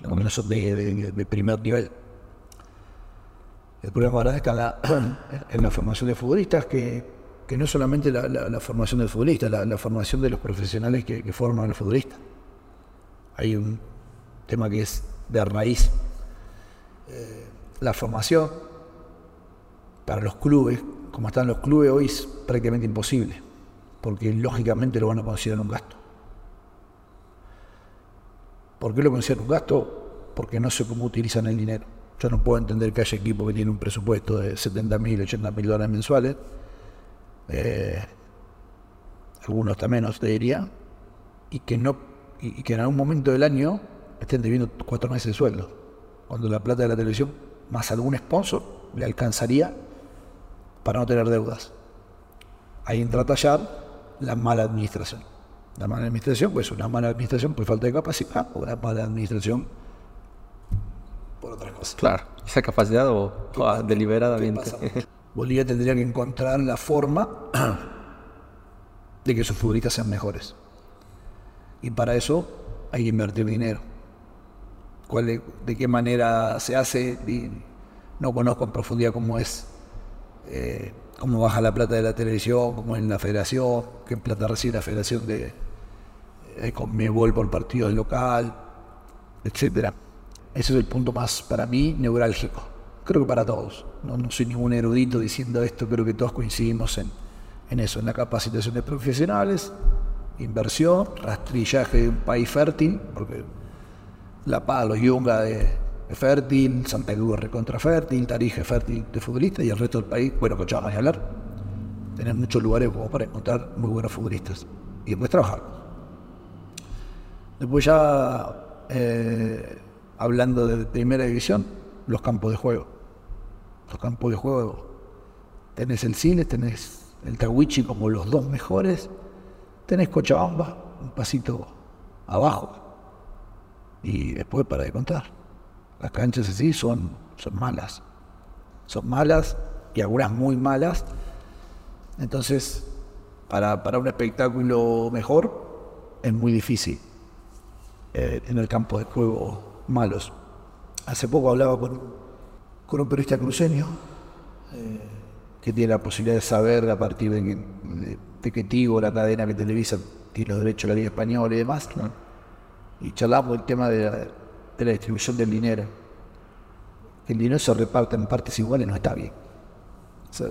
Lo menos de, de, primer nivel. El problema ahora está en la formación de futbolistas que que no solamente la, formación del futbolista, la, formación de los profesionales que, forman al futbolista. Hay un tema que es de raíz. Eh, la formación para los clubes, como están los clubes hoy, es prácticamente imposible, porque lógicamente lo van a considerar un gasto. ¿Por qué lo consideran un gasto? Porque no sé cómo utilizan el dinero. Yo no puedo entender que haya equipos que tienen un presupuesto de 70 mil, 80 mil dólares mensuales eh, algunos también menos te diría, y que, no, y, que en algún momento del año estén debiendo cuatro meses de sueldo, cuando la plata de la televisión, más algún sponsor, le alcanzaría para no tener deudas. Ahí entra a tallar la mala administración. La mala administración, pues una mala administración por falta de capacidad, o una mala administración por otras cosas. Claro, esa capacidad o, deliberadamente. Bolivia tendría que encontrar la forma de que sus futbolistas sean mejores. Y para eso hay que invertir dinero. ¿Cuál ¿De qué manera se hace? no conozco en profundidad cómo es, eh, cómo baja la plata de la televisión, cómo es en la federación, qué plata recibe la federación de, de Conmebol por partido local, etc. Ese es el punto más, para mí, neurálgico creo que para todos. No, soy ningún erudito diciendo esto, creo que todos coincidimos en, eso, en la capacitación de profesionales, inversión, rastrillaje de un país fértil, porque La Paz, los Yunga de, fértil, Santa Cruz recontra fértil, Tarija fértil de futbolistas y el resto del país, bueno, Cochabamba ni hablar. Tener muchos lugares para encontrar muy buenos futbolistas y después trabajar. Después ya eh, hablando de primera división, los campos de juego. Los campos de juego, tenés el Cine, tenés el Tawichi como los dos mejores, tenés Cochabamba, un pasito abajo, y después para de contar. Las canchas así son, son malas. Son malas y algunas muy malas. Entonces, para, para un espectáculo mejor, es muy difícil eh, en el campo de juego malos. Hace poco hablaba con, con un periodista cruceño eh, que tiene la posibilidad de saber a partir de que, de, Tigo, la cadena que televisa, tiene los derechos de la Liga Española y demás y charlamos el tema de la, distribución del dinero. Que el dinero se reparte en partes iguales no está bien. O sea,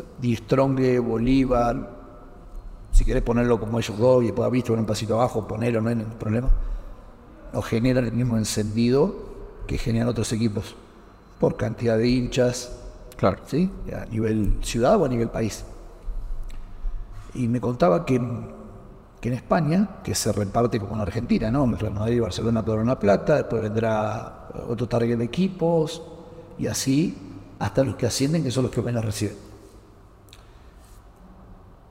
Bolívar, si querés ponerlo como ellos dos y después visto un pasito abajo, ponerlo, no hay ningún problema, no generan el mismo encendido que generan otros equipos por cantidad de hinchas, claro. ¿sí? a nivel ciudad o a nivel país. Y me contaba que que en España, que se reparte como en Argentina, ¿no? Real Madrid y Barcelona por una plata, después vendrá otro target de equipos, y así hasta los que ascienden, que son los que menos reciben.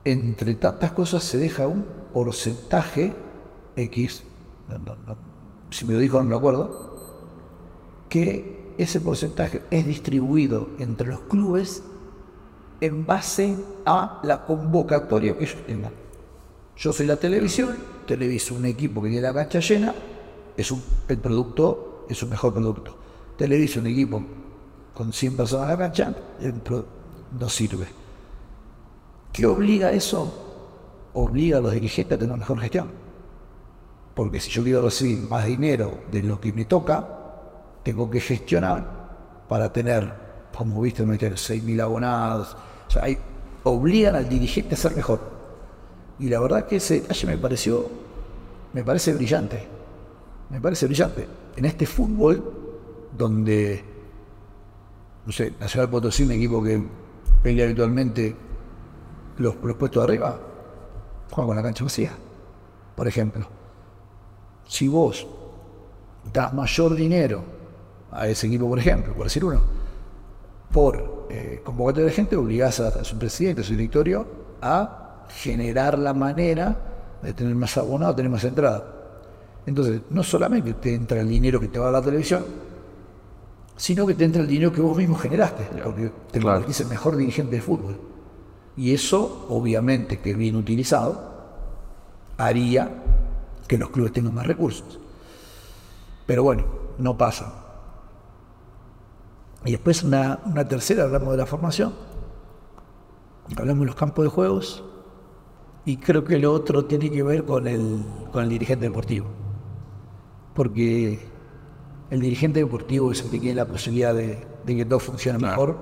Entre tantas cosas se deja un porcentaje X, si me lo dijo no me acuerdo, que ese porcentaje es distribuido entre los clubes en base a la convocatoria que ellos tengan. Yo soy la televisión, televiso un equipo que tiene la cancha llena, es un, el producto es un mejor producto. Televiso un equipo con 100 personas en la cancha, no sirve. ¿Qué obliga eso? Obliga a los dirigentes a tener mejor gestión. Porque si yo quiero recibir más dinero de lo que me toca, tengo que gestionar para tener, como viste, meter 6.000 abonados. O sea, hay, obligan al dirigente a ser mejor. Y la verdad que ese detalle me pareció, me parece brillante. Me parece brillante. En este fútbol, donde, no sé, Nacional Potosí, un equipo que pelea habitualmente los, los de arriba, juega con la cancha vacía. Por ejemplo, si vos das mayor dinero a ese equipo, por ejemplo, por decir uno, por eh, convocatoria de gente, obligás a, su presidente, a su directorio, a generar la manera de tener más abonado, tener más entrada. Entonces, no solamente te entra el dinero que te va a la televisión, sino que te entra el dinero que vos mismo generaste, porque te convertís el mejor dirigente de fútbol. Y eso, obviamente, que bien utilizado, haría que los clubes tengan más recursos. Pero bueno, no pasa. Y después una, una tercera, hablamos de la formación, hablamos de los campos de juegos, y creo que lo otro tiene que ver con el, con el dirigente deportivo. Porque el dirigente deportivo es el que tiene la posibilidad de, que todo funcione mejor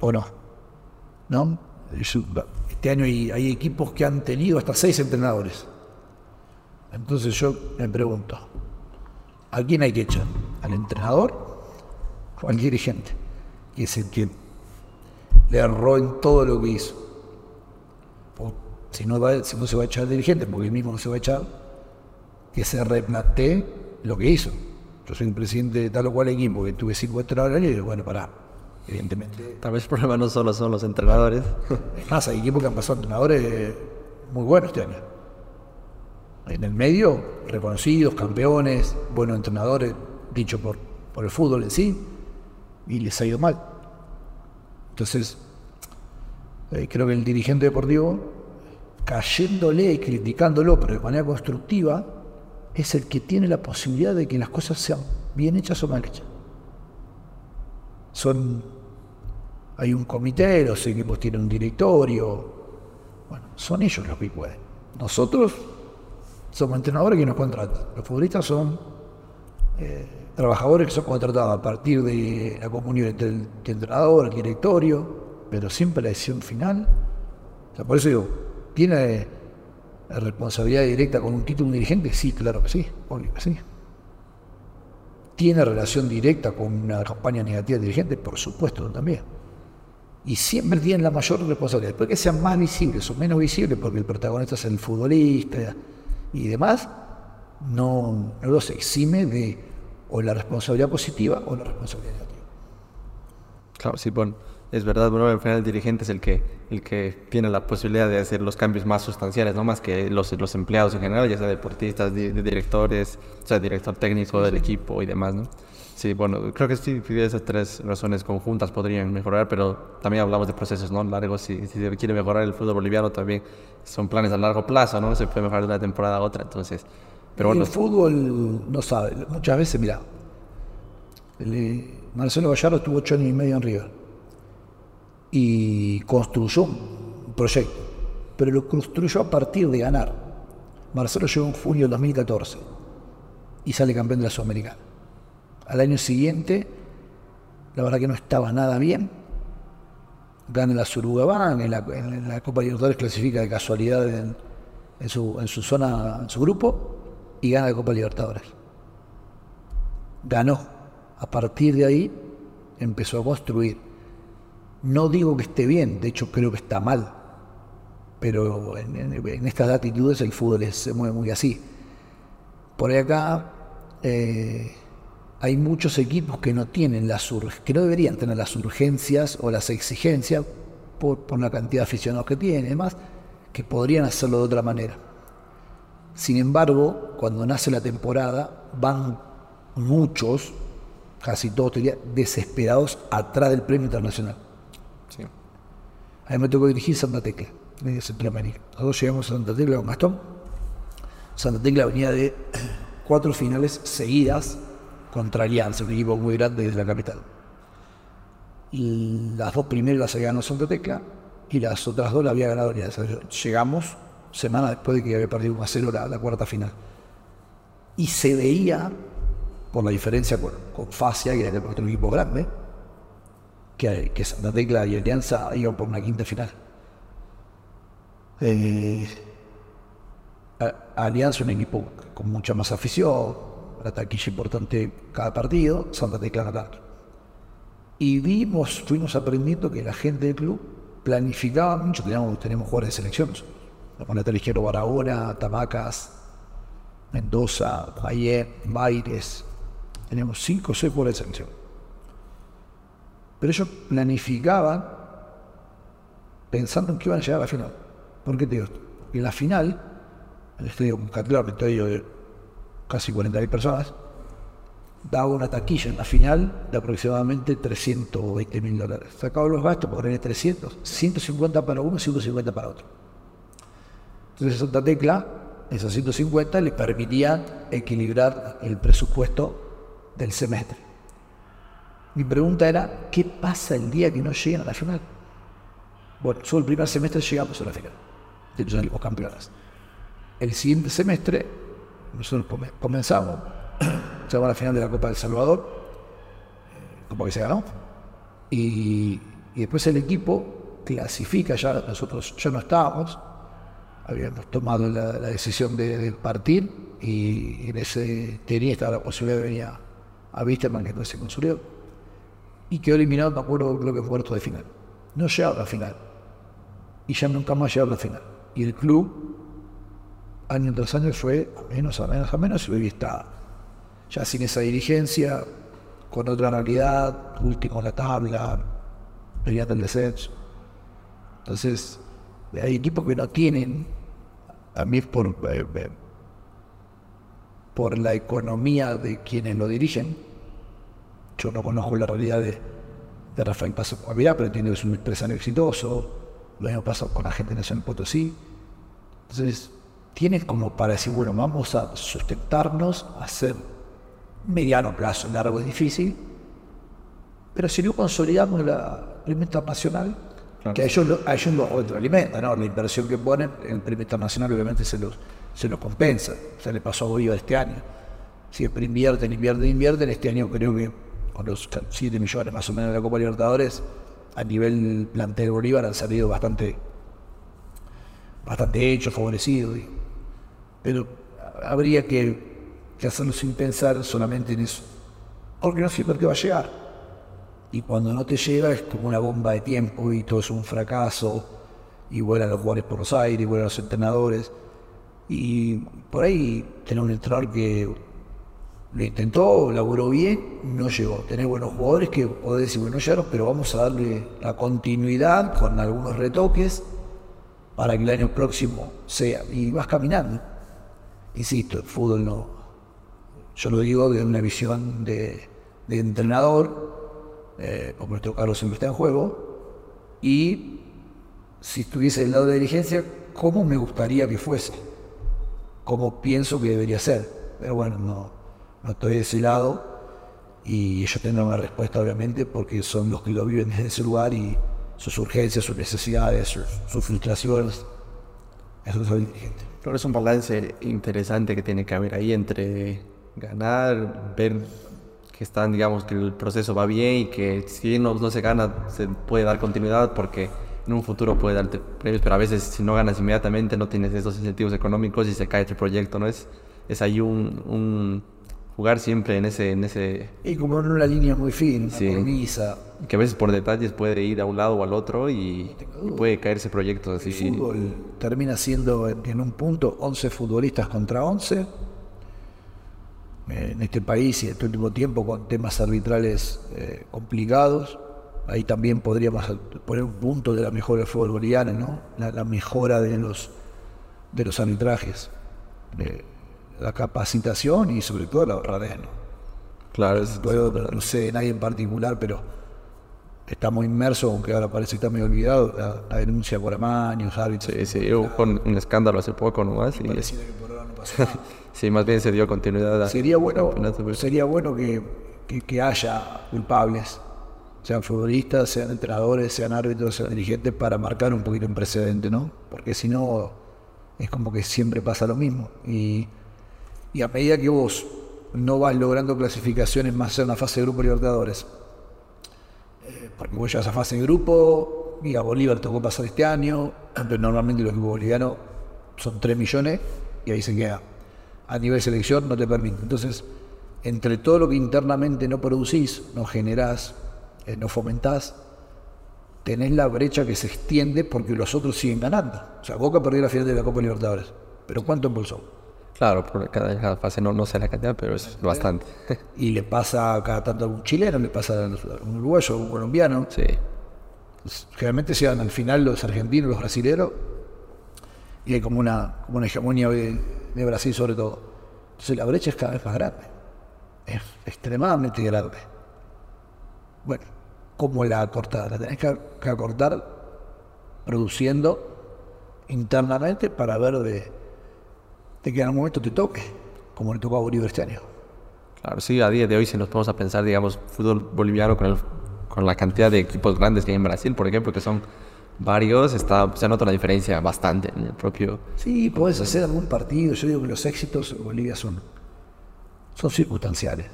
o no. ¿No? Este año hay, hay, equipos que han tenido hasta seis entrenadores. Entonces yo me pregunto, ¿a quién hay que echar? ¿Al entrenador o al dirigente? Que es el que le erró en todo lo que hizo si no, si no se va a echar dirigente, porque él mismo no se va a echar, que se replantee lo que hizo. Yo soy un presidente de tal o cual equipo que tuve cinco entrenadores y digo, bueno, pará, evidentemente. Tal vez el problema no solo son los entrenadores. Es más, hay equipos que han pasado entrenadores muy buenos este año. En el medio, reconocidos, campeones, buenos entrenadores, dicho por, por el fútbol en sí, y les ha ido mal. Entonces, eh, creo que el dirigente deportivo cayéndole y criticándolo, pero de manera constructiva, es el que tiene la posibilidad de que las cosas sean bien hechas o mal hechas. Son, hay un comité, los equipos tienen un directorio, bueno, son ellos los que pueden. Nosotros somos entrenadores que nos contratan, los futbolistas son eh, trabajadores que son contratados a partir de la comunión entre el, entrenador, el directorio, pero siempre la decisión final. por eso digo, ¿Tiene responsabilidad directa con un título dirigente? Sí, claro que sí, obvio que sí. ¿Tiene relación directa con una campaña negativa de dirigente? Por supuesto, también. Y siempre tienen la mayor responsabilidad. Puede que sean más visibles o menos visibles, porque el protagonista es el futbolista y demás, no, no los exime de o la responsabilidad positiva o la responsabilidad negativa. Claro, sí, bueno, es verdad, bueno, al final el dirigente es el que, el que tiene la posibilidad de hacer los cambios más sustanciales, no más que los, los empleados en general, ya sea deportistas, de, directores, o sea, director técnico del equipo y demás, ¿no? Sí, bueno, creo que sí, esas tres razones conjuntas podrían mejorar, pero también hablamos de procesos ¿no? largos. Si, si se quiere mejorar el fútbol boliviano, también son planes a largo plazo, ¿no? Se puede mejorar de una temporada a otra, entonces pero El fútbol no sabe. Muchas veces, mira, Marcelo Gallardo estuvo ocho años y medio en River y construyó un proyecto, pero lo construyó a partir de ganar. Marcelo llegó en junio del 2014 y sale campeón de la Sudamericana. Al año siguiente, la verdad que no estaba nada bien. Gana la Surugabán, en la, en la Copa Libertadores clasifica de casualidad en, su, zona, en su grupo, y gana la Copa Libertadores. Ganó. A partir de ahí empezó a construir. No digo que esté bien, de hecho creo que está mal, pero en, estas latitudes el fútbol se mueve muy así. Por acá eh, hay muchos equipos que no tienen las que no deberían tener las urgencias o las exigencias por, por la cantidad de aficionados que tienen, además, que podrían hacerlo de otra manera. Sin embargo, cuando nace la temporada, van muchos, casi todos desesperados atrás del premio internacional. Sí. A mí me tocó dirigir Santa Tecla, de Centroamérica. Nosotros llegamos a Santa Tecla con Gastón. Santa Tecla venía de cuatro finales seguidas contra Alianza, un equipo muy grande desde la capital. Y las dos primeras las había ganado Santa Tecla y las otras dos las había ganado Alianza. Llegamos semana después de que había perdido 1 a 0 la, cuarta final. Y se veía, por la diferencia con, con Facia, que era otro equipo grande, que, que Santa Tecla y Alianza iban por una quinta final. Eh, Alianza un equipo con mucha más afición, la taquilla importante cada partido, Santa Tecla tanto. Y vimos, fuimos aprendiendo que la gente del club planificaba mucho, teníamos, teníamos jugadores de selección la moneta ligero Barahona, Tamacas, Mendoza, Payet, Baires. Tenemos cinco o seis por de selección. Pero ellos planificaban pensando en que iban a llegar a la final. ¿Por qué te digo esto? Porque en la final, el estadio Catlor, estadio de casi 40.000 personas, daba una taquilla en la final de aproximadamente 320 mil dólares. Sacaban los gastos por tener 300, 150 para uno, 150 para otro. Entonces Santa Tecla, esos 150, le permitía equilibrar el presupuesto del semestre. Mi pregunta era, ¿qué pasa el día que no lleguen a la final? Bueno, solo el primer semestre llegamos a la final, de los campeones. El siguiente semestre, nosotros comenzamos, llegamos a la final de la Copa del Salvador, eh, como que se ganó, y, y después el equipo clasifica, ya nosotros ya no estábamos, habíamos tomado la, decisión de, partir y en ese tenía estaba la posibilidad de venir a, a Wisterman, que no se construyó, y quedó eliminado, me acuerdo, creo que cuarto de final. No llegó a la final. Y ya nunca más llegó a la final. Y el club, año tras año, fue menos, a menos, a menos, y hoy está ya sin esa dirigencia, con otra realidad, último la tabla, peleando el descenso. Entonces, hay equipos que no tienen a mí por, eh, eh, por la economía de quienes lo dirigen. Yo no conozco la realidad de, de Rafael Paso Guavirá, pero entiendo que es un empresario exitoso. Lo mismo pasa con la gente de Nacional Potosí. Entonces, tiene como para decir, bueno, vamos a sustentarnos, a hacer mediano plazo, largo y difícil, pero si no consolidamos la Primera Internacional, que a ellos, lo, a ellos lo retroalimentan, ¿no? La inversión que ponen en el premio internacional obviamente se los, se los compensa. Se le pasó a Bolívar este año. Siempre invierten, invierten, invierten. Este año creo que con los 7 millones más o menos de la Copa Libertadores, a nivel plantel Bolívar han salido bastante, bastante hechos, favorecidos. Pero habría que, hacerlo sin pensar solamente en eso. porque no siempre te va a llegar. Y cuando no te llega es como una bomba de tiempo y todo es un fracaso, y vuelan los jugadores por los aires, y vuelan los entrenadores. Y por ahí tener un entrenador que lo intentó, laburó bien, no llegó. Tener buenos jugadores que podés decir, bueno, llegaron, pero vamos a darle la continuidad con algunos retoques para que el año próximo sea. Y vas caminando. Insisto, el fútbol no. Yo lo digo de una visión de, entrenador, eh, como nuestro Carlos siempre está en juego, y si estuviese del lado de la dirigencia, ¿cómo me gustaría que fuese? ¿Cómo pienso que debería ser? Pero bueno, no, no estoy de ese lado y ellos tendrán una respuesta obviamente porque son los que lo viven desde ese lugar y sus urgencias, sus necesidades, sus, frustraciones. Eso es el dirigente. Pero es un balance interesante que tiene que haber ahí entre ganar, ver que están, digamos, que el proceso va bien y que si no, no se gana, se puede dar continuidad porque en un futuro puede darte premios, pero a veces si no ganas inmediatamente no tienes esos incentivos económicos y se cae tu proyecto, ¿no? Es, es ahí un jugar siempre en ese... En ese y como en una línea muy fina, sí. Que a veces por detalles puede ir a un lado o al otro y, puede caerse proyectos así. El fútbol termina siendo en un punto 11 futbolistas contra 11 en este país y en este último tiempo con temas arbitrales eh, complicados. Ahí también podríamos poner un punto de la mejora del fútbol boliviano, ¿no? La, mejora de los, de los arbitrajes. Eh, la capacitación y sobre todo la honradez. ¿no? Claro, no sé de nadie en particular, pero estamos inmersos, aunque ahora parece que está medio olvidado, la, denuncia por amaños, árbitros. Sí, sí, hubo un escándalo hace poco nomás. Y... que por ahora no pasó nada. sí, más bien se dio continuidad. sería bueno, sería bueno que, que, haya culpables, sean futbolistas, sean entrenadores, sean árbitros, sean dirigentes, para marcar un poquito un precedente, ¿no? Porque si no, es como que siempre pasa lo mismo. Y y a medida que vos no vas logrando clasificaciones más en la fase de grupo Libertadores, eh, porque vos llegas a fase de grupo, y a Bolívar tocó pasar este año, pero normalmente los equipos bolivianos son 3 millones y ahí se queda. A nivel selección no te permite. Entonces, entre todo lo que internamente no producís, no generás, eh, no fomentás, tenés la brecha que se extiende porque los otros siguen ganando. O sea, Boca perdió la final de la Copa Libertadores, pero ¿cuánto impulsó? Claro, por cada, fase no, no sé la cantidad, pero es bastante. Y le pasa cada tanto a un chileno, le pasa a un uruguayo, a un colombiano. Sí. Generalmente se dan al final los argentinos, los brasileños, y hay como una, como una hegemonía de, Brasil sobre todo. Entonces la brecha es cada vez más grande. Es extremadamente grande. Bueno, ¿cómo la acortar? La tenés que, que acortar produciendo internamente para ver de de que en algún momento te toque, como le tocó a Bolívar este año. Claro, sí, a día de hoy si nos ponemos a pensar, digamos, fútbol boliviano con, con la cantidad de equipos grandes que hay en Brasil, por ejemplo, que son varios, está, se nota la diferencia bastante en el propio... Sí, puedes hacer algún partido, yo digo que los éxitos en Bolivia son, son circunstanciales.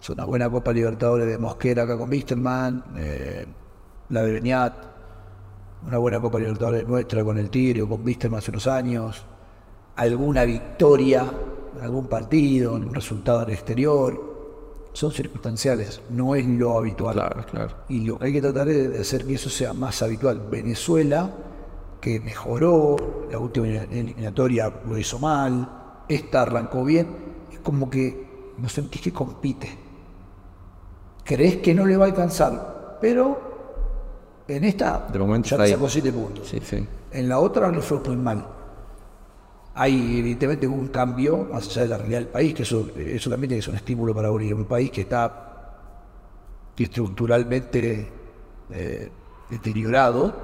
Es una buena Copa Libertadores de Mosquera acá con Wisterman, eh, la de Beñat, una buena Copa Libertadores nuestra con el Tigre o con Wisterman hace unos años, alguna victoria en algún partido, un resultado al exterior. Son circunstanciales, no es lo habitual. Claro, claro. Y lo que hay que tratar es de hacer que eso sea más habitual. Venezuela, que mejoró, la última eliminatoria lo hizo mal, esta arrancó bien, es como que no sentís que compite. Crees que no le va a alcanzar, pero en esta de momento ya te sacó siete puntos. Sí, sí. En la otra le fue muy mal hay evidentemente un cambio más allá de la realidad del país, que eso, eso también es un estímulo para Bolivia, un país que está estructuralmente eh, deteriorado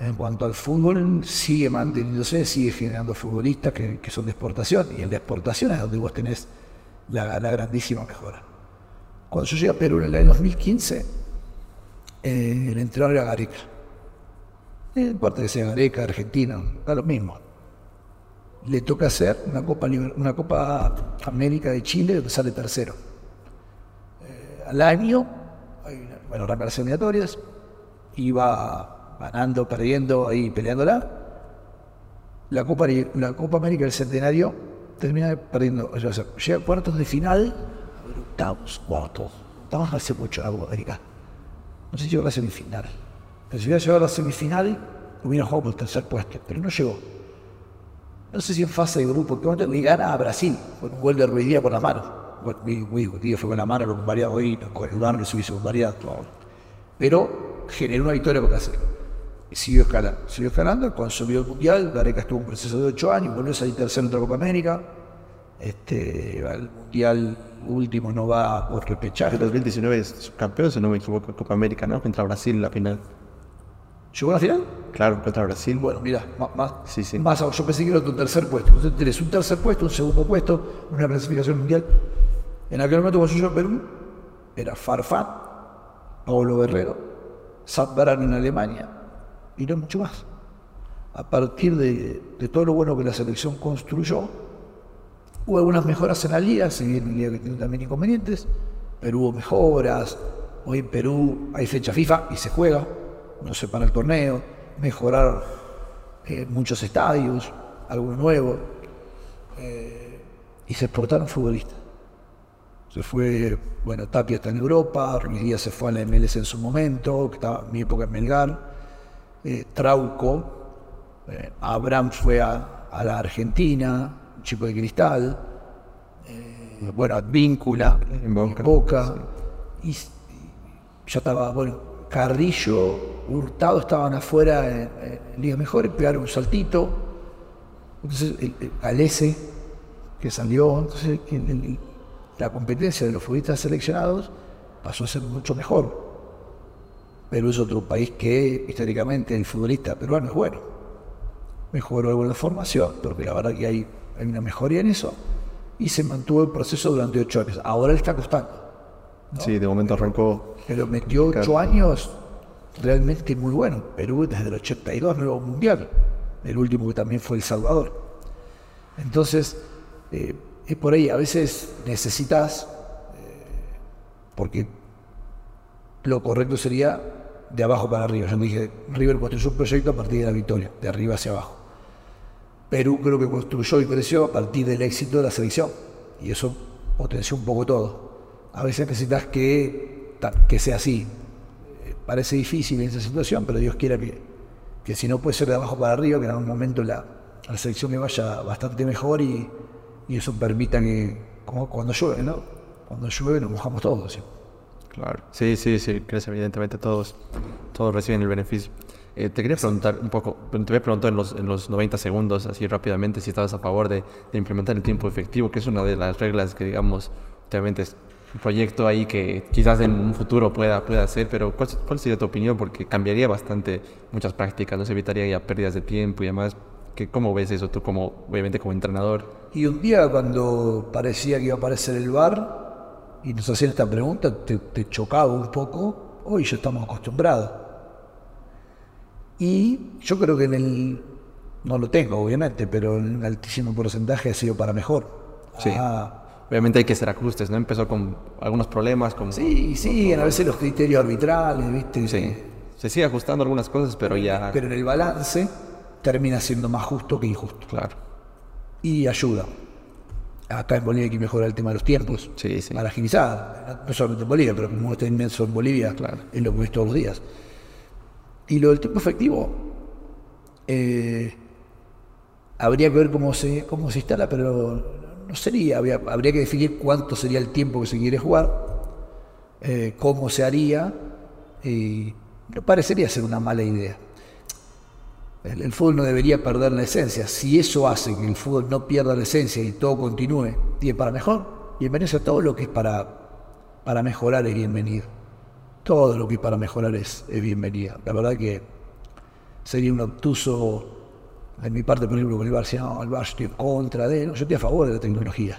en cuanto al fútbol, sigue manteniéndose, sigue generando futbolistas que, son de exportación, y en la exportación es donde vos tenés la, grandísima mejora. Cuando yo llegué a Perú en el año 2015, eh, el entrenador era Gareca. No importa que sea Gareca, argentino, da lo mismo le toca hacer una Copa, América de Chile donde sale tercero. Eh, al año, hay bueno, las eliminatorias, iba ganando, perdiendo, ahí peleándola. La Copa, América del Centenario termina perdiendo, llega a cuartos de final, octavos, cuartos. estamos hace mucho la Copa América. No sé si llegó a la semifinal. Pero si hubiera llegado a la semifinal, hubiera jugado por el tercer puesto, pero no llegó. No sé si en fase de grupo, que ni gana a Brasil con un gol de Ruiz Díaz por la mano. Bueno, muy, muy fue con la mano, con variado y con el se hubiese variado. Pero generó una victoria por hacer. Y siguió escalando. Siguió escalando, consumió el Mundial. Gareca estuvo en un proceso de ocho años, volvió a salir tercero en otra Copa América. Este, el Mundial último no va por repechaje. El 2019 es campeón, si no me equivoco, Copa América, ¿no? Contra Brasil la final. ¿Llegó a la final? Claro, contra Brasil. Bueno, mira, más, sí, sí. más yo pensé que era tu tercer puesto. Entonces tenés un tercer puesto, un segundo puesto, una clasificación mundial. En aquel momento cuando yo en Perú, era Farfán, Pablo Guerrero, Zambrano en Alemania, y no mucho más. A partir de, todo lo bueno que la selección construyó, hubo algunas mejoras en la liga, si bien la liga tiene también inconvenientes, pero hubo mejoras. Hoy en Perú hay fecha FIFA y se juega no sé, para el torneo, mejorar eh, muchos estadios, algunos nuevos, eh, y se exportaron futbolistas. Se fue, bueno, Tapia está en Europa, Ruiz Díaz se fue a la MLS en su momento, que estaba en mi época en Melgar, eh, Trauco, Abraham fue a, la Argentina, un chico de cristal, bueno, Advíncula, en Boca, y ya estaba, bueno, Carrillo, Hurtado estaban afuera en, Liga Mejor, pegaron un saltito. Entonces, el, que salió, entonces la competencia de los futbolistas seleccionados pasó a ser mucho mejor. Perú es otro país que históricamente el futbolista peruano es bueno. Mejoró algo la formación, porque la verdad que hay, hay una mejoría en eso. Y se mantuvo el proceso durante ocho años. Ahora le está costando. Sí, de momento arrancó. Pero metió ocho años realmente muy bueno. Perú desde el 82, nuevo mundial. El último que también fue El Salvador. Entonces, eh, es por ahí. A veces necesitas, eh, porque lo correcto sería de abajo para arriba. Yo dije, River construyó un proyecto a partir de la victoria, de arriba hacia abajo. Perú creo que construyó y creció a partir del éxito de la selección. Y eso potenció un poco todo a veces necesitas que, que sea así. Eh, parece difícil en esa situación, pero Dios quiera que, si no puede ser de abajo para arriba, que en algún momento la, selección me vaya bastante mejor y, eso permita que, como cuando llueve, ¿no? Cuando llueve nos mojamos todos. Claro, sí, sí, sí, crece evidentemente todos, todos reciben el beneficio. Eh, te quería preguntar un poco, te voy a preguntar en los, en los 90 segundos, así rápidamente, si estabas a favor de, implementar el tiempo efectivo, que es una de las reglas que, digamos, obviamente un proyecto ahí que quizás en un futuro pueda, pueda hacer, pero ¿cuál, sería tu opinión? Porque cambiaría bastante muchas prácticas, no se evitaría ya pérdidas de tiempo y demás. ¿Qué, ¿Cómo ves eso tú, como, obviamente como entrenador? Y un día cuando parecía que iba a aparecer el bar y nos hacían esta pregunta, te, chocaba un poco, hoy ya estamos acostumbrados. Y yo creo que en el, no lo tengo obviamente, pero en un altísimo porcentaje ha sido para mejor. Sí. Ah, obviamente hay que hacer ajustes, ¿no? Empezó con algunos problemas. Como, sí, sí, a veces los criterios arbitrales, ¿viste? Sí. Se sigue ajustando algunas cosas, pero ya. Pero en el balance termina siendo más justo que injusto. Claro. Y ayuda. Acá en Bolivia hay que mejorar el tema de los tiempos. Sí, sí. Para agilizar. No solamente en Bolivia, pero como está inmenso en Bolivia, claro. es lo que ves todos los días. Y lo del tiempo efectivo. Eh, habría que ver cómo se, cómo se instala, pero no sería, habría, que definir cuánto sería el tiempo que se quiere jugar, eh, cómo se haría, y no parecería ser una mala idea. El, fútbol no debería perder la esencia. Si eso hace que el fútbol no pierda la esencia y todo continúe, y es para mejor, bienvenido a todo lo que es para, para mejorar es bienvenido. Todo lo que es para mejorar es, es bienvenido. La verdad que sería un obtuso en mi parte, por ejemplo, el Barça estoy contra de, yo estoy a favor de la tecnología.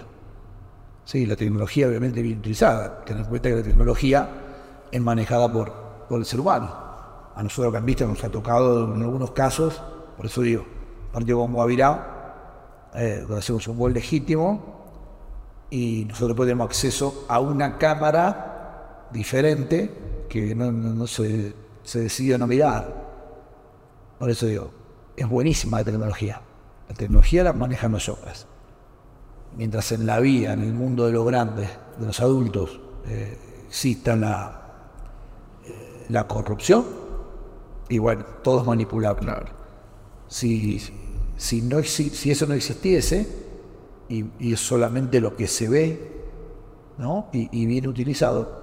Sí, la tecnología obviamente bien utilizada, tener en cuenta que la tecnología es manejada por, por el ser humano. A nosotros visto nos ha tocado en algunos casos, por eso digo, partido como Avirá, eh, hacemos un gol legítimo y nosotros tenemos acceso a una cámara diferente que no, se, se decidió no mirar. Por eso digo, es buenísima la tecnología. La tecnología la manejan nosotras. Mientras en la vida, en el mundo de los grandes, de los adultos, eh, exista la, eh, la corrupción, y bueno, todo es manipulable. Claro. Si, si, no, exi- si eso no existiese, y, y es solamente lo que se ve, ¿no? Y, y bien utilizado,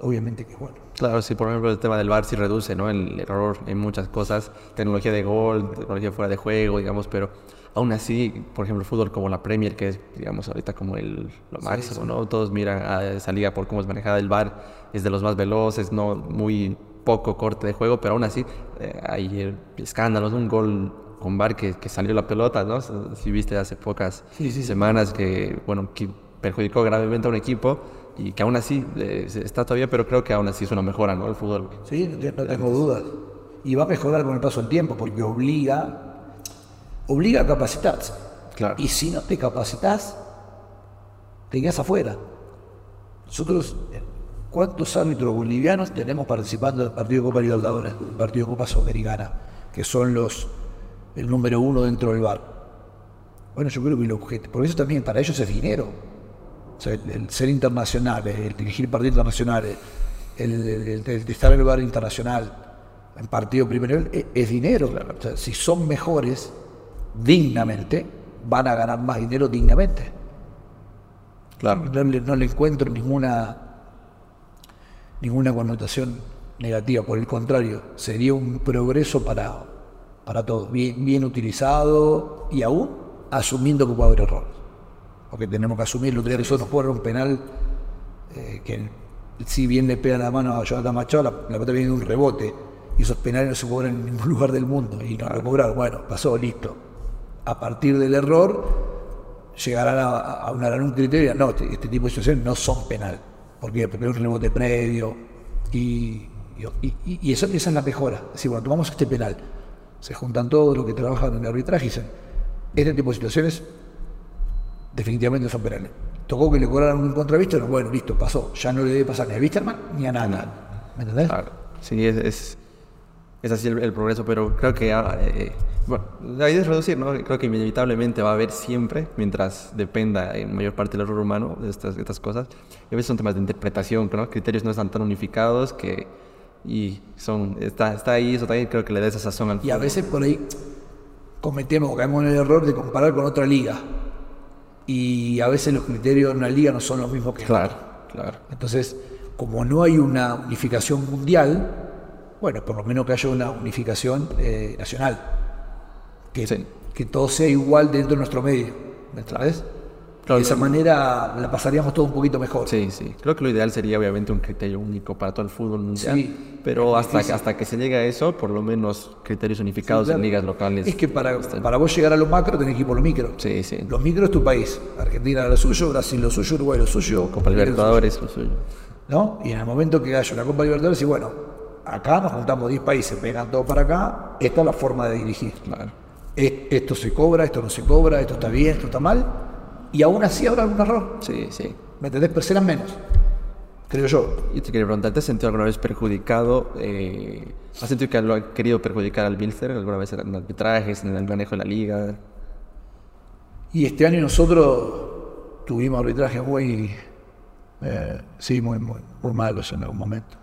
obviamente que es bueno. Claro, sí, por ejemplo, el tema del VAR sí reduce, ¿no? El error en muchas cosas, tecnología de gol, tecnología fuera de juego, digamos, pero aún así, por ejemplo, el fútbol como la Premier, que es, digamos, ahorita como el, lo máximo, ¿no? Todos miran a esa liga por cómo es manejada el VAR, es de los más veloces, no muy poco corte de juego, pero aún así eh, hay escándalos, un gol con VAR que, que salió la pelota, ¿no? Si viste hace pocas sí. semanas que, bueno, que perjudicó gravemente a un equipo y que aún así eh, está todavía, pero creo que aún así es una mejora, ¿no? El fútbol. Sí, no, te- no tengo dudas. Y va a mejorar con el paso del tiempo, porque obliga, obliga a capacitarse. Claro. Y si no te capacitas, te quedas afuera. Nosotros, eh, ¿cuántos árbitros bolivianos tenemos participando del partido de Copa Libertadores, el partido de Copa Sudamericana, que son los el número uno dentro del bar? Bueno, yo creo que el objeto, por eso también para ellos es dinero. O sea, el, el ser internacional, el dirigir partidos internacionales, el, el- el- el estar en el bar internacional, en partido primer nivel, es, es dinero. O sea, si son mejores dignamente, van a ganar más dinero dignamente. Claro. No le, no le encuentro ninguna, ninguna connotación negativa, por el contrario, sería un progreso para, para todos, bien, bien utilizado y aún asumiendo que puede haber errores. Porque tenemos que asumir, el otro día nosotros jugaron un penal eh, que si bien le pega la mano a Jonathan Machado, la, la pelota viene de un rebote y esos penales no se cobran en ningún lugar del mundo y no lo cobraron. Bueno, pasó, listo. A partir del error llegarán a, a, un, a un criterio no, este, este tipo de situaciones no son penal. ¿Por qué? Porque hay un rebote previo y, y, y- y eso esa es la mejora. Es decir, bueno, tomamos este penal, se juntan todos los que trabajan en el arbitraje y dicen, este tipo de situaciones definitivamente son penales. Tocó que le cobraran un contravisto, no, bueno, listo, pasó. Ya no le debe pasar ni a Wisterman ni a nada. ¿Me entendés? Claro. Sí, es, es, es así el, el progreso, pero creo que ah, eh, bueno, la idea es reducir, ¿no? Creo que inevitablemente va a haber siempre, mientras dependa en mayor parte del error humano de estas, de estas cosas. Y a veces son temas de interpretación, ¿no? Criterios no están tan unificados que y son está, está ahí, eso también creo que le da esa sazón al Y a veces por ahí cometemos, caemos en el error de comparar con otra liga. Y a veces los criterios de una liga no son los mismos que en Claro, claro. Entonces, como no hay una unificación mundial, bueno, por lo menos que haya una unificación eh, nacional. Que, Sí. que todo sea igual dentro de nuestro medio. ¿Me? Claro, de esa manera la pasaríamos todo un poquito mejor. Sí, sí. Creo que lo ideal sería obviamente un criterio único para todo el fútbol mundial. Sí, pero hasta, difícil. hasta que se llegue a eso, por lo menos criterios unificados Claro. en ligas locales. Es que para, para vos llegar a lo macro tenés que ir por lo micro. Sí, sí. Los micros es tu país. Argentina lo suyo, Brasil lo suyo, Uruguay lo suyo. Copa Libertadores, lo suyo. ¿No? Y en el momento que haya una Copa Libertadores, y bueno, acá nos juntamos 10 países, pegan todo para acá, esta es la forma de dirigir. Claro. Es- Esto se cobra, esto no se cobra, esto está bien, esto está mal, y aún así habrá algún error. Sí, sí. ¿Me entendés? Pero serán menos, creo yo. Yo te quería preguntar, ¿te has sentido alguna vez perjudicado? eh, ¿Has sentido que lo ha querido perjudicar al Bilster alguna vez en arbitrajes, en el manejo de la liga? Y este año nosotros tuvimos arbitrajes muy, eh, sí, muy, muy, muy malos en algún momento.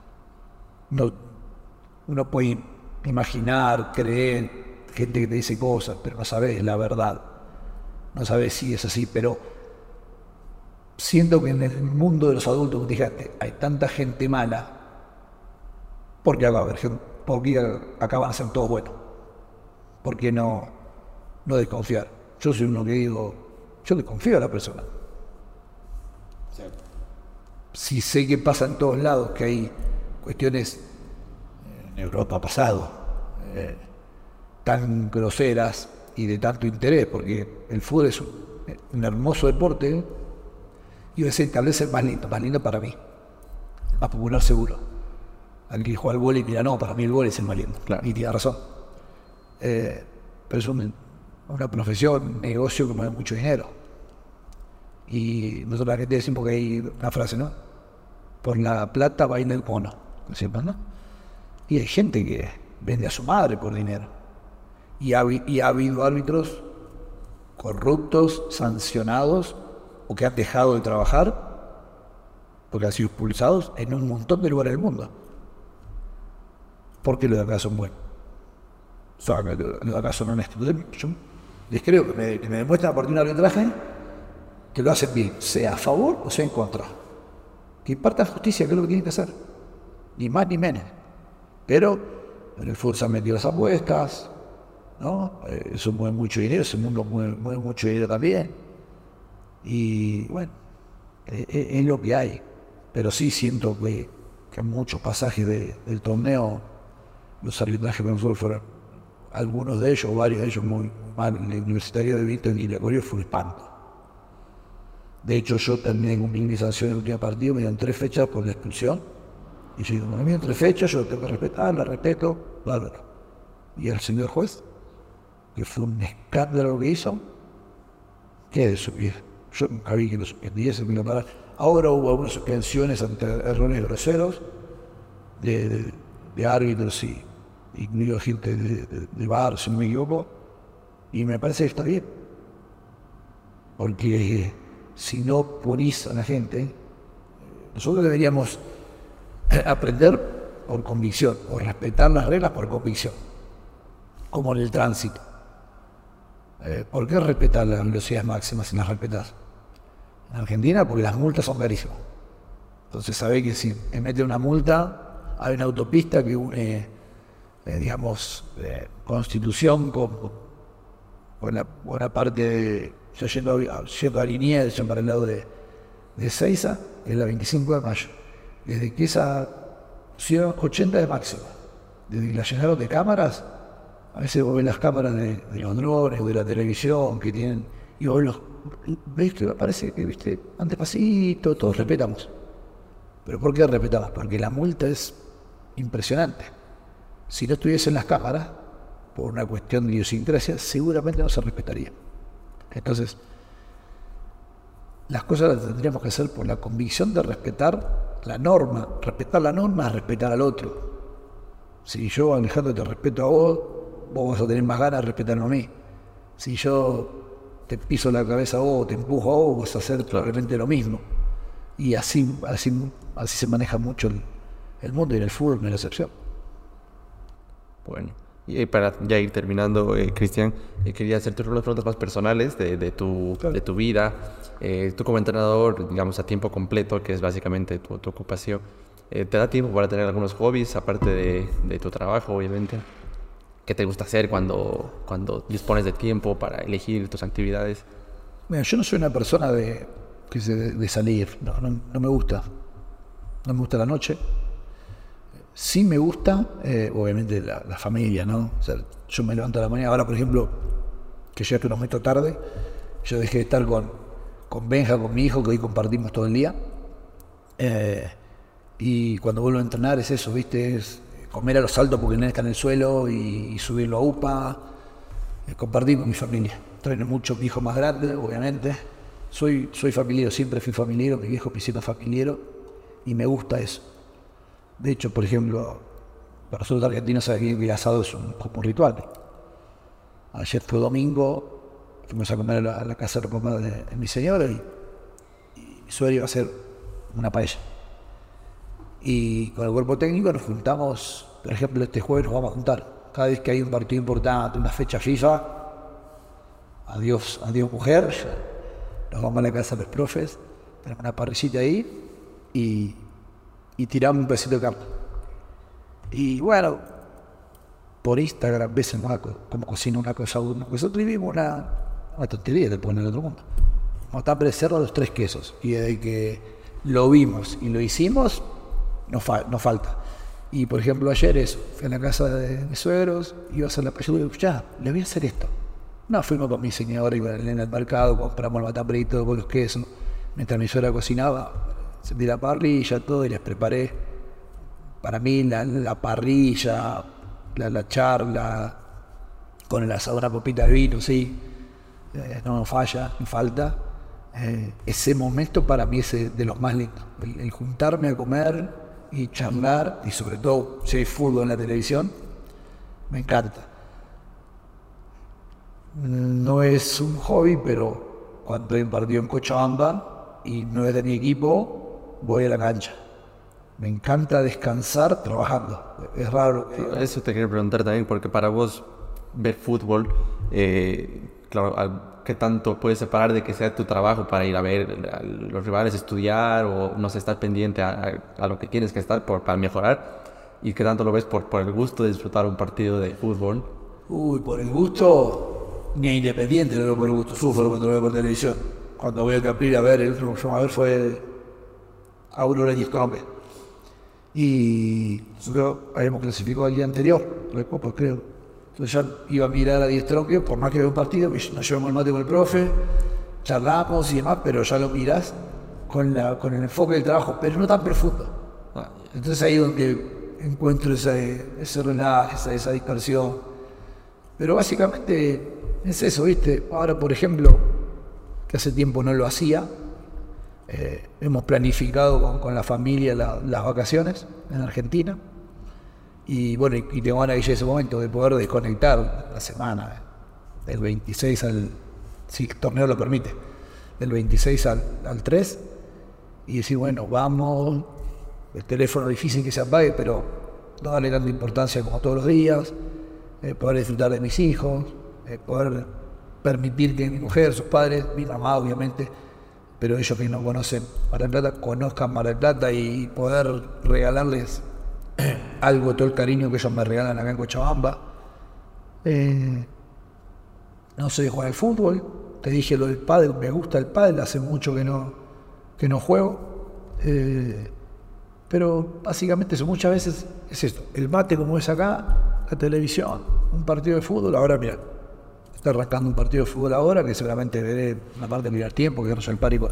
No, uno puede imaginar, creer, gente que te dice cosas, pero no sabes la verdad. No sabes si es así, pero siento que en el mundo de los adultos, dijiste, hay tanta gente mala, porque acá, porque acá van a ser todos buenos. ¿Por qué no, no desconfiar? Yo soy uno que digo, yo desconfío a la persona. Si sé que pasa en todos lados, que hay cuestiones, eh, en Europa pasado, eh, tan groseras y de tanto interés, porque el fútbol es un, un hermoso deporte, y ese tal vez es el más lindo, más lindo para mí, más popular seguro. Alguien que juega al vóley mira, no, para mí el vóley es el más lindo. Claro. Y tiene razón. Eh, pero es un- una profesión, un negocio que mueve mucho dinero. Y nosotros la gente decimos que hay una frase, ¿no? Por la plata baila el mono, ¿no? Y hay gente que vende a su madre por dinero. Y ha, y ha habido árbitros corruptos, sancionados, o que han dejado de trabajar porque han sido expulsados en un montón de lugares del mundo. Porque los de acá son buenos. O sea, los de acá son honestos. Yo les creo que me, que me demuestran a partir de un arbitraje que lo hacen bien, sea a favor o sea en contra. Que impartan justicia, que es lo que tienen que hacer. Ni más ni menos. Pero en el fútbol se han metido las apuestas, ¿no? Eh, eso mueve mucho dinero, ese mundo mueve, mueve mucho dinero también. Y bueno, eh, eh, es lo que hay. Pero sí siento que, que muchos pasajes de- del torneo los arbitrajes nosotros fueron, algunos de ellos, varios de ellos muy mal. En el Universitario de Vinton y la Corea fue un espanto. De hecho, yo terminé con mi indemnización en el último partido, me dieron tres fechas por la expulsión. Y yo digo, me dieron tres fechas, yo tengo que respetar, la respeto, bárbaro. Y el señor juez, que fue un escándalo lo que hizo, ¿qué de su vida? Yo nunca vi que lo suspendiese, que lo parara. Ahora hubo algunas suspensiones ante errores groseros de, de- de árbitros y incluido gente de, bar, si no me equivoco, y me parece que está bien. Porque eh, si no punís a la gente, nosotros deberíamos eh, aprender por convicción, o respetar las reglas por convicción, como en el tránsito. Eh, ¿Por qué respetar las velocidades máximas si las respetas? En Argentina, porque las multas son carísimas. Entonces, sabe que si me mete una multa, hay una autopista que une, eh, digamos, eh, Constitución con buena, parte de. Yo yendo a, yendo a Liniers, yo para el lado de, de Seiza, es la 25 de mayo. Desde que esa ciudad 80 de máxima, desde que la llenaron de cámaras, a veces vos ves las cámaras de, los drones o de la televisión que tienen, y vos los ves que parece que, viste, antes pasito, todos respetamos. ¿Pero por qué respetamos? Porque la multa es impresionante. Si no estuviesen las cámaras, por una cuestión de idiosincrasia, seguramente no se respetaría. Entonces, las cosas las tendríamos que hacer por la convicción de respetar la norma. Respetar la norma es respetar al otro. Si yo, Alejandro, te respeto a vos, vos vas a tener más ganas de respetarme a mí. Si yo te piso la cabeza a vos, te empujo a vos, vas a hacer probablemente lo mismo. Y así, así, así se maneja mucho el, el mundo y el fútbol no es la excepción. Bueno, y eh, para ya ir terminando, eh, Cristian, eh, quería hacerte unas preguntas más personales de, de tu, Claro. de tu vida. Eh, tú como entrenador, digamos, a tiempo completo, que es básicamente tu, tu ocupación, eh, ¿te da tiempo para tener algunos hobbies, aparte de, de tu trabajo, obviamente? ¿Qué te gusta hacer cuando, cuando dispones de tiempo para elegir tus actividades? Mira, yo no soy una persona de, de salir, no, no, no me gusta. No me gusta la noche. Sí me gusta, eh, obviamente, la, la familia, ¿no? O sea, yo me levanto a la mañana, ahora por ejemplo, que ya que nos meto tarde, yo dejé de estar con, con Benja, con mi hijo, que hoy compartimos todo el día. Eh, y cuando vuelvo a entrenar es eso, ¿viste? Es comer a los saltos porque no está en el suelo y, subirlo a UPA. Eh, compartir con mi familia. Traen mucho mi hijo más grande, obviamente. Soy, soy familiero, siempre fui familiero, mi viejo hicieron familiero y me gusta eso. De hecho, por ejemplo, para nosotros argentinos que el asado es un, un ritual. Ayer fue domingo, fuimos a comer a la, casa de de, de mi señora y, y mi suegro iba a hacer una paella. Y con el cuerpo técnico nos juntamos, por ejemplo, este jueves nos vamos a juntar. Cada vez que hay un partido importante, una fecha FIFA, adiós, adiós mujer, nos vamos a la casa de los profes, tenemos una parrillita ahí y, y tiramos un pedacito de carne. Y bueno, por Instagram ves más cómo cocina una cosa uno. Nosotros vivimos una, una tontería de poner en otro mundo. Como está cerdo los tres quesos. Y desde que lo vimos y lo hicimos, nos, fa- falta. Y por ejemplo, ayer eso, fui a la casa de mis suegros, iba a hacer la paella y digo, ya, le voy a hacer esto. No, fuimos con mi señora, iba en el mercado, compramos el matabrito con los quesos. Mientras mi suegra cocinaba, encendí la parrilla, todo, y les preparé para mí la, la parrilla, la, la charla, con el asado, una copita de vino, sí, eh, no falla, ni falta. Eh, ese momento para mí es de los más lindos, el juntarme a comer y charlar, y sobre todo si hay fútbol en la televisión, me encanta. No es un hobby, pero cuando hay un partido en Cochabamba y no es de mi equipo, voy a la cancha. Me encanta descansar trabajando. Es raro. Eso te quería preguntar también, porque para vos ver fútbol, eh, claro, ¿qué tanto puedes separar de que sea tu trabajo para ir a ver a los rivales, estudiar o no sé, estar pendiente a, lo que tienes que estar por, para mejorar? ¿Y qué tanto lo ves por, por el gusto de disfrutar un partido de fútbol? Uy, por el gusto, ni independiente lo veo por el gusto, sufro cuando lo veo por televisión. Cuando voy a Capri a ver, el último que fuimos a ver fue Aurora y. Y nosotros habíamos clasificado el día anterior, la Copa, creo. Entonces ya iba a mirar a Diestrocchio, por más que vea un partido, nos llevamos el mate con el profe, charlamos y demás, pero ya lo miras con, la, con el enfoque del trabajo, pero no tan profundo. Entonces ahí es donde encuentro ese, ese relajo, esa, esa dispersión. Pero básicamente es eso, ¿viste? Ahora, por ejemplo, que hace tiempo no lo hacía. Eh, hemos planificado con, la familia las vacaciones en Argentina. Y bueno, y, tengo llegue ese momento de poder desconectar la semana, del 26 al, si el torneo lo permite, del 26 al, al 3, y decir, bueno, vamos, el teléfono difícil que se apague, pero no darle tanta importancia como todos los días, eh, poder disfrutar de mis hijos, eh, poder permitir que mi mujer, sus padres, mi mamá obviamente, pero ellos que no conocen Mar del Plata, conozcan Mar del Plata y poder regalarles algo, todo el cariño que ellos me regalan acá en Cochabamba. Eh, no sé jugar al fútbol, te dije lo del padre, me gusta el padre, hace mucho que no, que no juego. Eh, pero básicamente eso, muchas veces es esto, el mate como es acá, la televisión, un partido de fútbol, ahora mira, Está arrancando un partido de fútbol ahora, que seguramente veré una parte de mirar tiempo, que es el Pari con,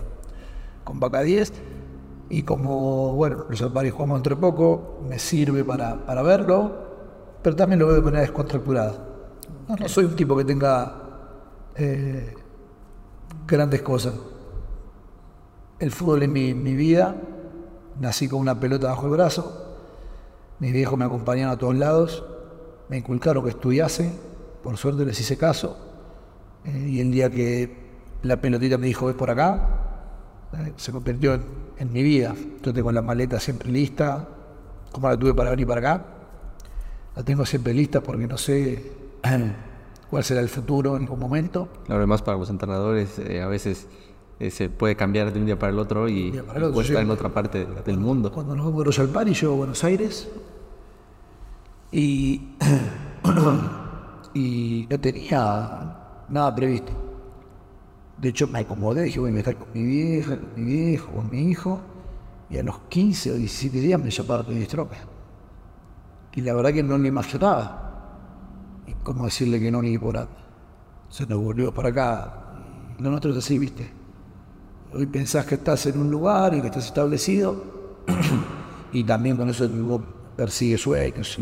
con Vaca 10. Y como, bueno, el Pari jugamos entre poco, me sirve para, para verlo, pero también lo veo de manera descontracturada. No, soy un tipo que tenga eh, grandes cosas. El fútbol es mi, mi vida, nací con una pelota bajo el brazo, mis viejos me acompañaron a todos lados, me inculcaron que estudiase, por suerte les hice caso. Eh, y el día que la pelotita me dijo, ves por acá, eh, se convirtió en, mi vida. Yo tengo la maleta siempre lista, como la tuve para venir para acá. La tengo siempre lista porque no sé cuál será el futuro en algún momento. Claro, además para los entrenadores eh, a veces se puede cambiar de un día para el otro y puede estar en otra parte del mundo. Cuando nos fuimos a Par y yo a Buenos Aires y y no tenía nada previsto. De hecho, me acomodé, dije, voy a estar con mi vieja, con mi viejo, con mi hijo, y a los 15 o 17 días me llamaron de estrope. Y la verdad que no le imaginaba. Y cómo decirle que no ni por nada. Se nos volvió para acá. Lo nuestro es así, ¿viste? Hoy pensás que estás en un lugar y que estás establecido, y también con eso persigue sueños,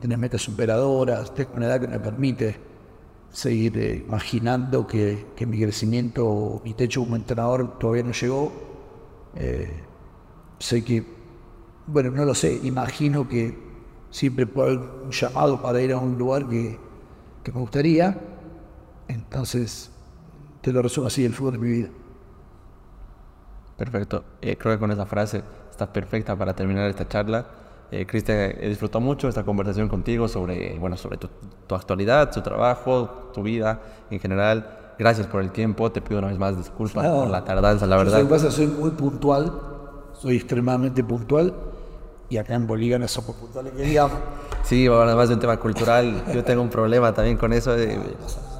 tener metas superadoras, tengo una edad que me permite seguir eh, imaginando que, mi crecimiento, mi techo como entrenador todavía no llegó. Eh, sé que, bueno, no lo sé, imagino que siempre puedo haber un llamado para ir a un lugar que, me gustaría. Entonces, te lo resumo así, el fútbol de mi vida. Perfecto. Eh, creo que con esa frase está perfecta para terminar esta charla. Eh, Cristian, he disfrutado mucho esta conversación contigo sobre, bueno, sobre tu, actualidad, tu trabajo, tu vida en general. Gracias por el tiempo. Te pido una vez más disculpas por la tardanza, la verdad. Soy, soy muy puntual, soy extremadamente puntual y acá en Bolivia no somos puntuales que digamos. Sí, además de un tema cultural, yo tengo un problema también con eso, de,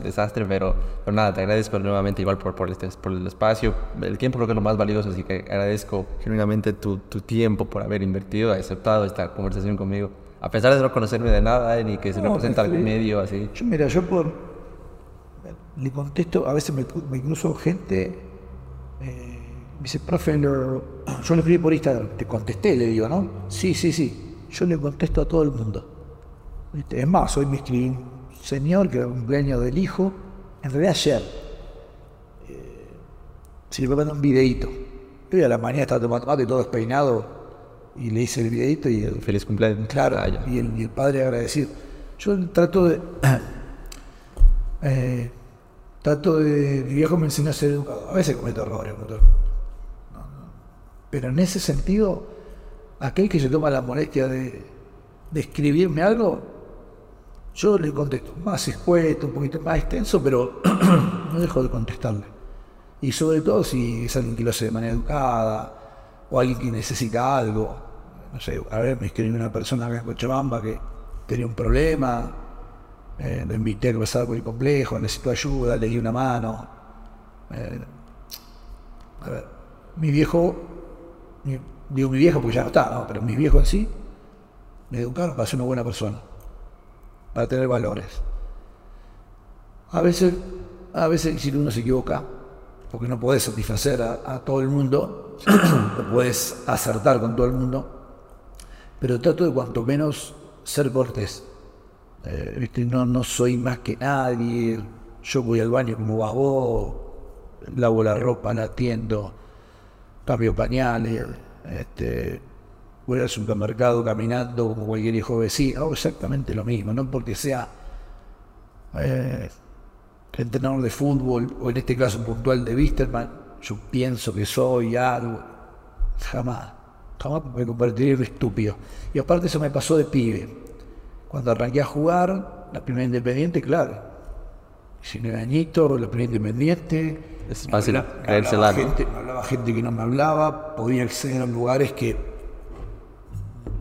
desastre, pero, pero, nada, te agradezco nuevamente igual por, por, este, por el espacio, el tiempo creo que es lo más valioso, así que agradezco genuinamente tu, tu tiempo por haber invertido, aceptado esta conversación conmigo, a pesar de no conocerme de nada, eh, ni que se me presenta algún medio así. Yo, mira, yo por, le contesto, a veces me, me incluso gente... Eh, me dice, profe, yo le escribí por Instagram, te contesté, le digo, ¿no? Sí, sí, sí. Yo le contesto a todo el mundo. Es más, hoy me escribí señor que era un cumpleaños del hijo, en realidad ayer. Eh, si le mandar un videito. Hoy a la mañana estaba tomando mate y todo despeinado y le hice el videito y el, feliz cumpleaños. Claro, ah, y, el, padre agradecido. Yo trato de eh, trato de mi viejo me enseñó a ser educado. A veces cometo errores, Pero en ese sentido, aquel que se toma la molestia de, de escribirme algo, yo le contesto más expuesto, un poquito más extenso, pero no dejo de contestarle. Y sobre todo si es alguien que lo hace de manera educada o alguien que necesita algo. No sé, a ver, me escribió una persona acá en Cochabamba que tenía un problema, eh, lo invité a pasar por el complejo, necesito ayuda, le di una mano. Eh, a ver, mi viejo, digo mi viejo porque ya no está, ¿no? pero mi viejo en sí, me educaron para ser una buena persona, para tener valores. A veces, a veces si uno se equivoca, porque no puedes satisfacer a, todo el mundo, no puedes acertar con todo el mundo, pero trato de cuanto menos ser cortés. Eh, no, no soy más que nadie, yo voy al baño como vas vos, lavo la ropa, la atiendo, cambio pañales, este, voy al supermercado caminando como cualquier hijo vecino, hago exactamente lo mismo, no porque sea eh, entrenador de fútbol o en este caso puntual de Wisterman, yo pienso que soy algo, jamás, jamás me convertiría en estúpido. Y aparte eso me pasó de pibe. Cuando arranqué a jugar, la primera independiente, claro, 19 añitos, la primera independiente. Es fácil la gente, me hablaba gente que no me hablaba, podía acceder a lugares que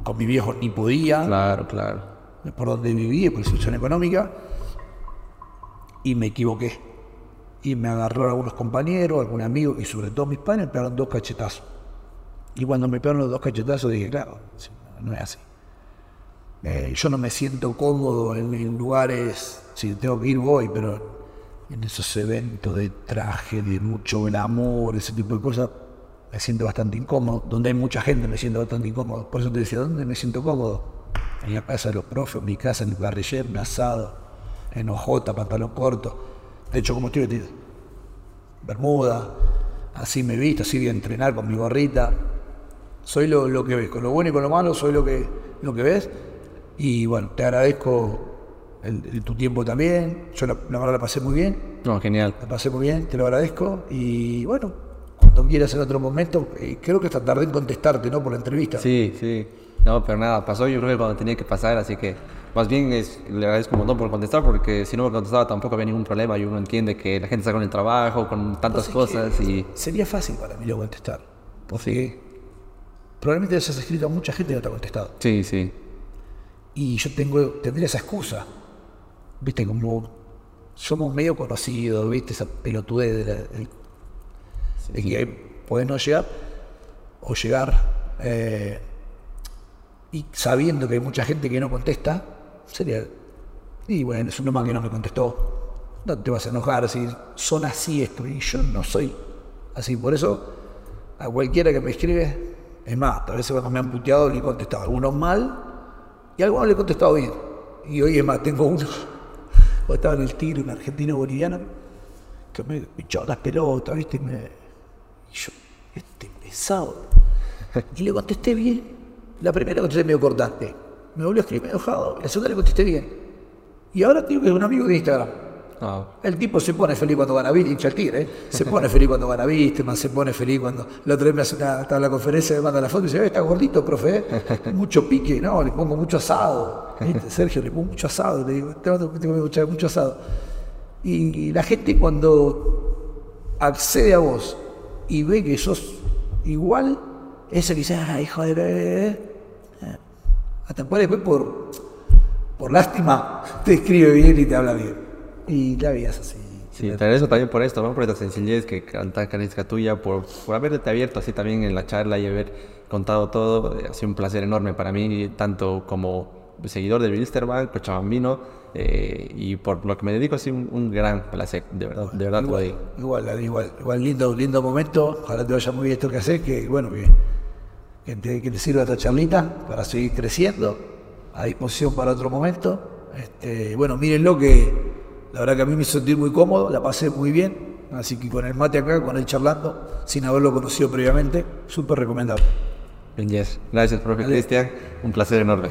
con mi viejo ni podía. Claro, claro. Por donde vivía, por la situación económica. Y me equivoqué. Y me agarró algunos compañeros, algún amigo y sobre todo mis padres me pegaron dos cachetazos. Y cuando me pegaron los dos cachetazos dije, claro, no es así. Eh, yo no me siento cómodo en, lugares, si tengo que ir voy, pero en esos eventos de traje, de mucho amor, ese tipo de cosas, me siento bastante incómodo. Donde hay mucha gente me siento bastante incómodo. Por eso te decía, ¿dónde me siento cómodo? En la casa de los profes, en mi casa, en el barriller, en asado, en ojota, pantalón corto. De hecho, como estoy vestido, bermuda, así me he visto, así voy a entrenar con mi gorrita. Soy lo, lo que ves, con lo bueno y con lo malo, soy lo que, lo que ves y bueno, te agradezco el, tu tiempo también. Yo la, verdad la pasé muy bien. No, genial. La pasé muy bien, te lo agradezco. Y bueno, cuando quieras en otro momento, creo que hasta tardé en contestarte, ¿no? Por la entrevista. Sí, sí. No, pero nada, pasó yo creo que cuando tenía que pasar, así que más bien es, le agradezco un montón por contestar, porque si no me contestaba tampoco había ningún problema y uno entiende que la gente está con el trabajo, con tantas cosas y... Sería fácil para mí lo contestar, porque probablemente hayas escrito a mucha gente y no te ha contestado. Sí, sí. Y yo tengo, tendría esa excusa. Viste, como somos medio conocidos, viste, esa pelotudez de, que puedes no llegar o llegar eh, y sabiendo que hay mucha gente que no contesta, sería, y bueno, es un nomás que no me contestó, no te vas a enojar, si son así esto, y yo no soy así, por eso a cualquiera que me escribe, es más, a veces cuando me han puteado le he contestado, algunos mal, y algunos le he contestado bien. Y hoy es más, tengo uno, o estaba en el tiro, un argentino boliviano, que me echó las pelotas, ¿viste? Y, me, y yo, este pesado. Y le contesté bien. La primera contesté medio cortante. Me volvió a escribir enojado. La segunda le contesté bien. Y ahora tengo que es un amigo de Instagram. Ah. El tipo se pone feliz cuando gana hincha el tigre, ¿eh? se pone feliz cuando gana más se pone feliz cuando la otra vez me hace una, la conferencia, me manda la foto y dice, eh, está gordito, profe, ¿eh? mucho pique, no, le pongo mucho asado. Sergio, le pongo mucho asado, le digo, tengo mucho, mucho asado. Y, la gente cuando accede a vos y ve que sos igual, ese que dice, ah, hijo de... Hasta después por, por lástima te escribe bien y te habla bien. Y la vida es así. Sí, te agradezco también por esto, por esta sencillez que canta característica tuya, por, por haberte abierto así también en la charla y haber contado todo. Ha sido un placer enorme para mí, tanto como seguidor de Wilstermann, cochabambino, eh, y por lo que me dedico, ha sido un, gran placer, de verdad, de verdad. Igual, igual, igual, igual, lindo, lindo momento, ojalá te vaya muy bien esto que haces, que bueno, que, que, te, que te sirva esta charlita para seguir creciendo, a disposición para otro momento. Este, bueno, mírenlo que la verdad que a mí me sentir muy cómodo, la pasé muy bien, así que con el mate acá, con él charlando, sin haberlo conocido previamente, súper recomendable. Bien, yes. Gracias, profe Cristian. Un placer enorme.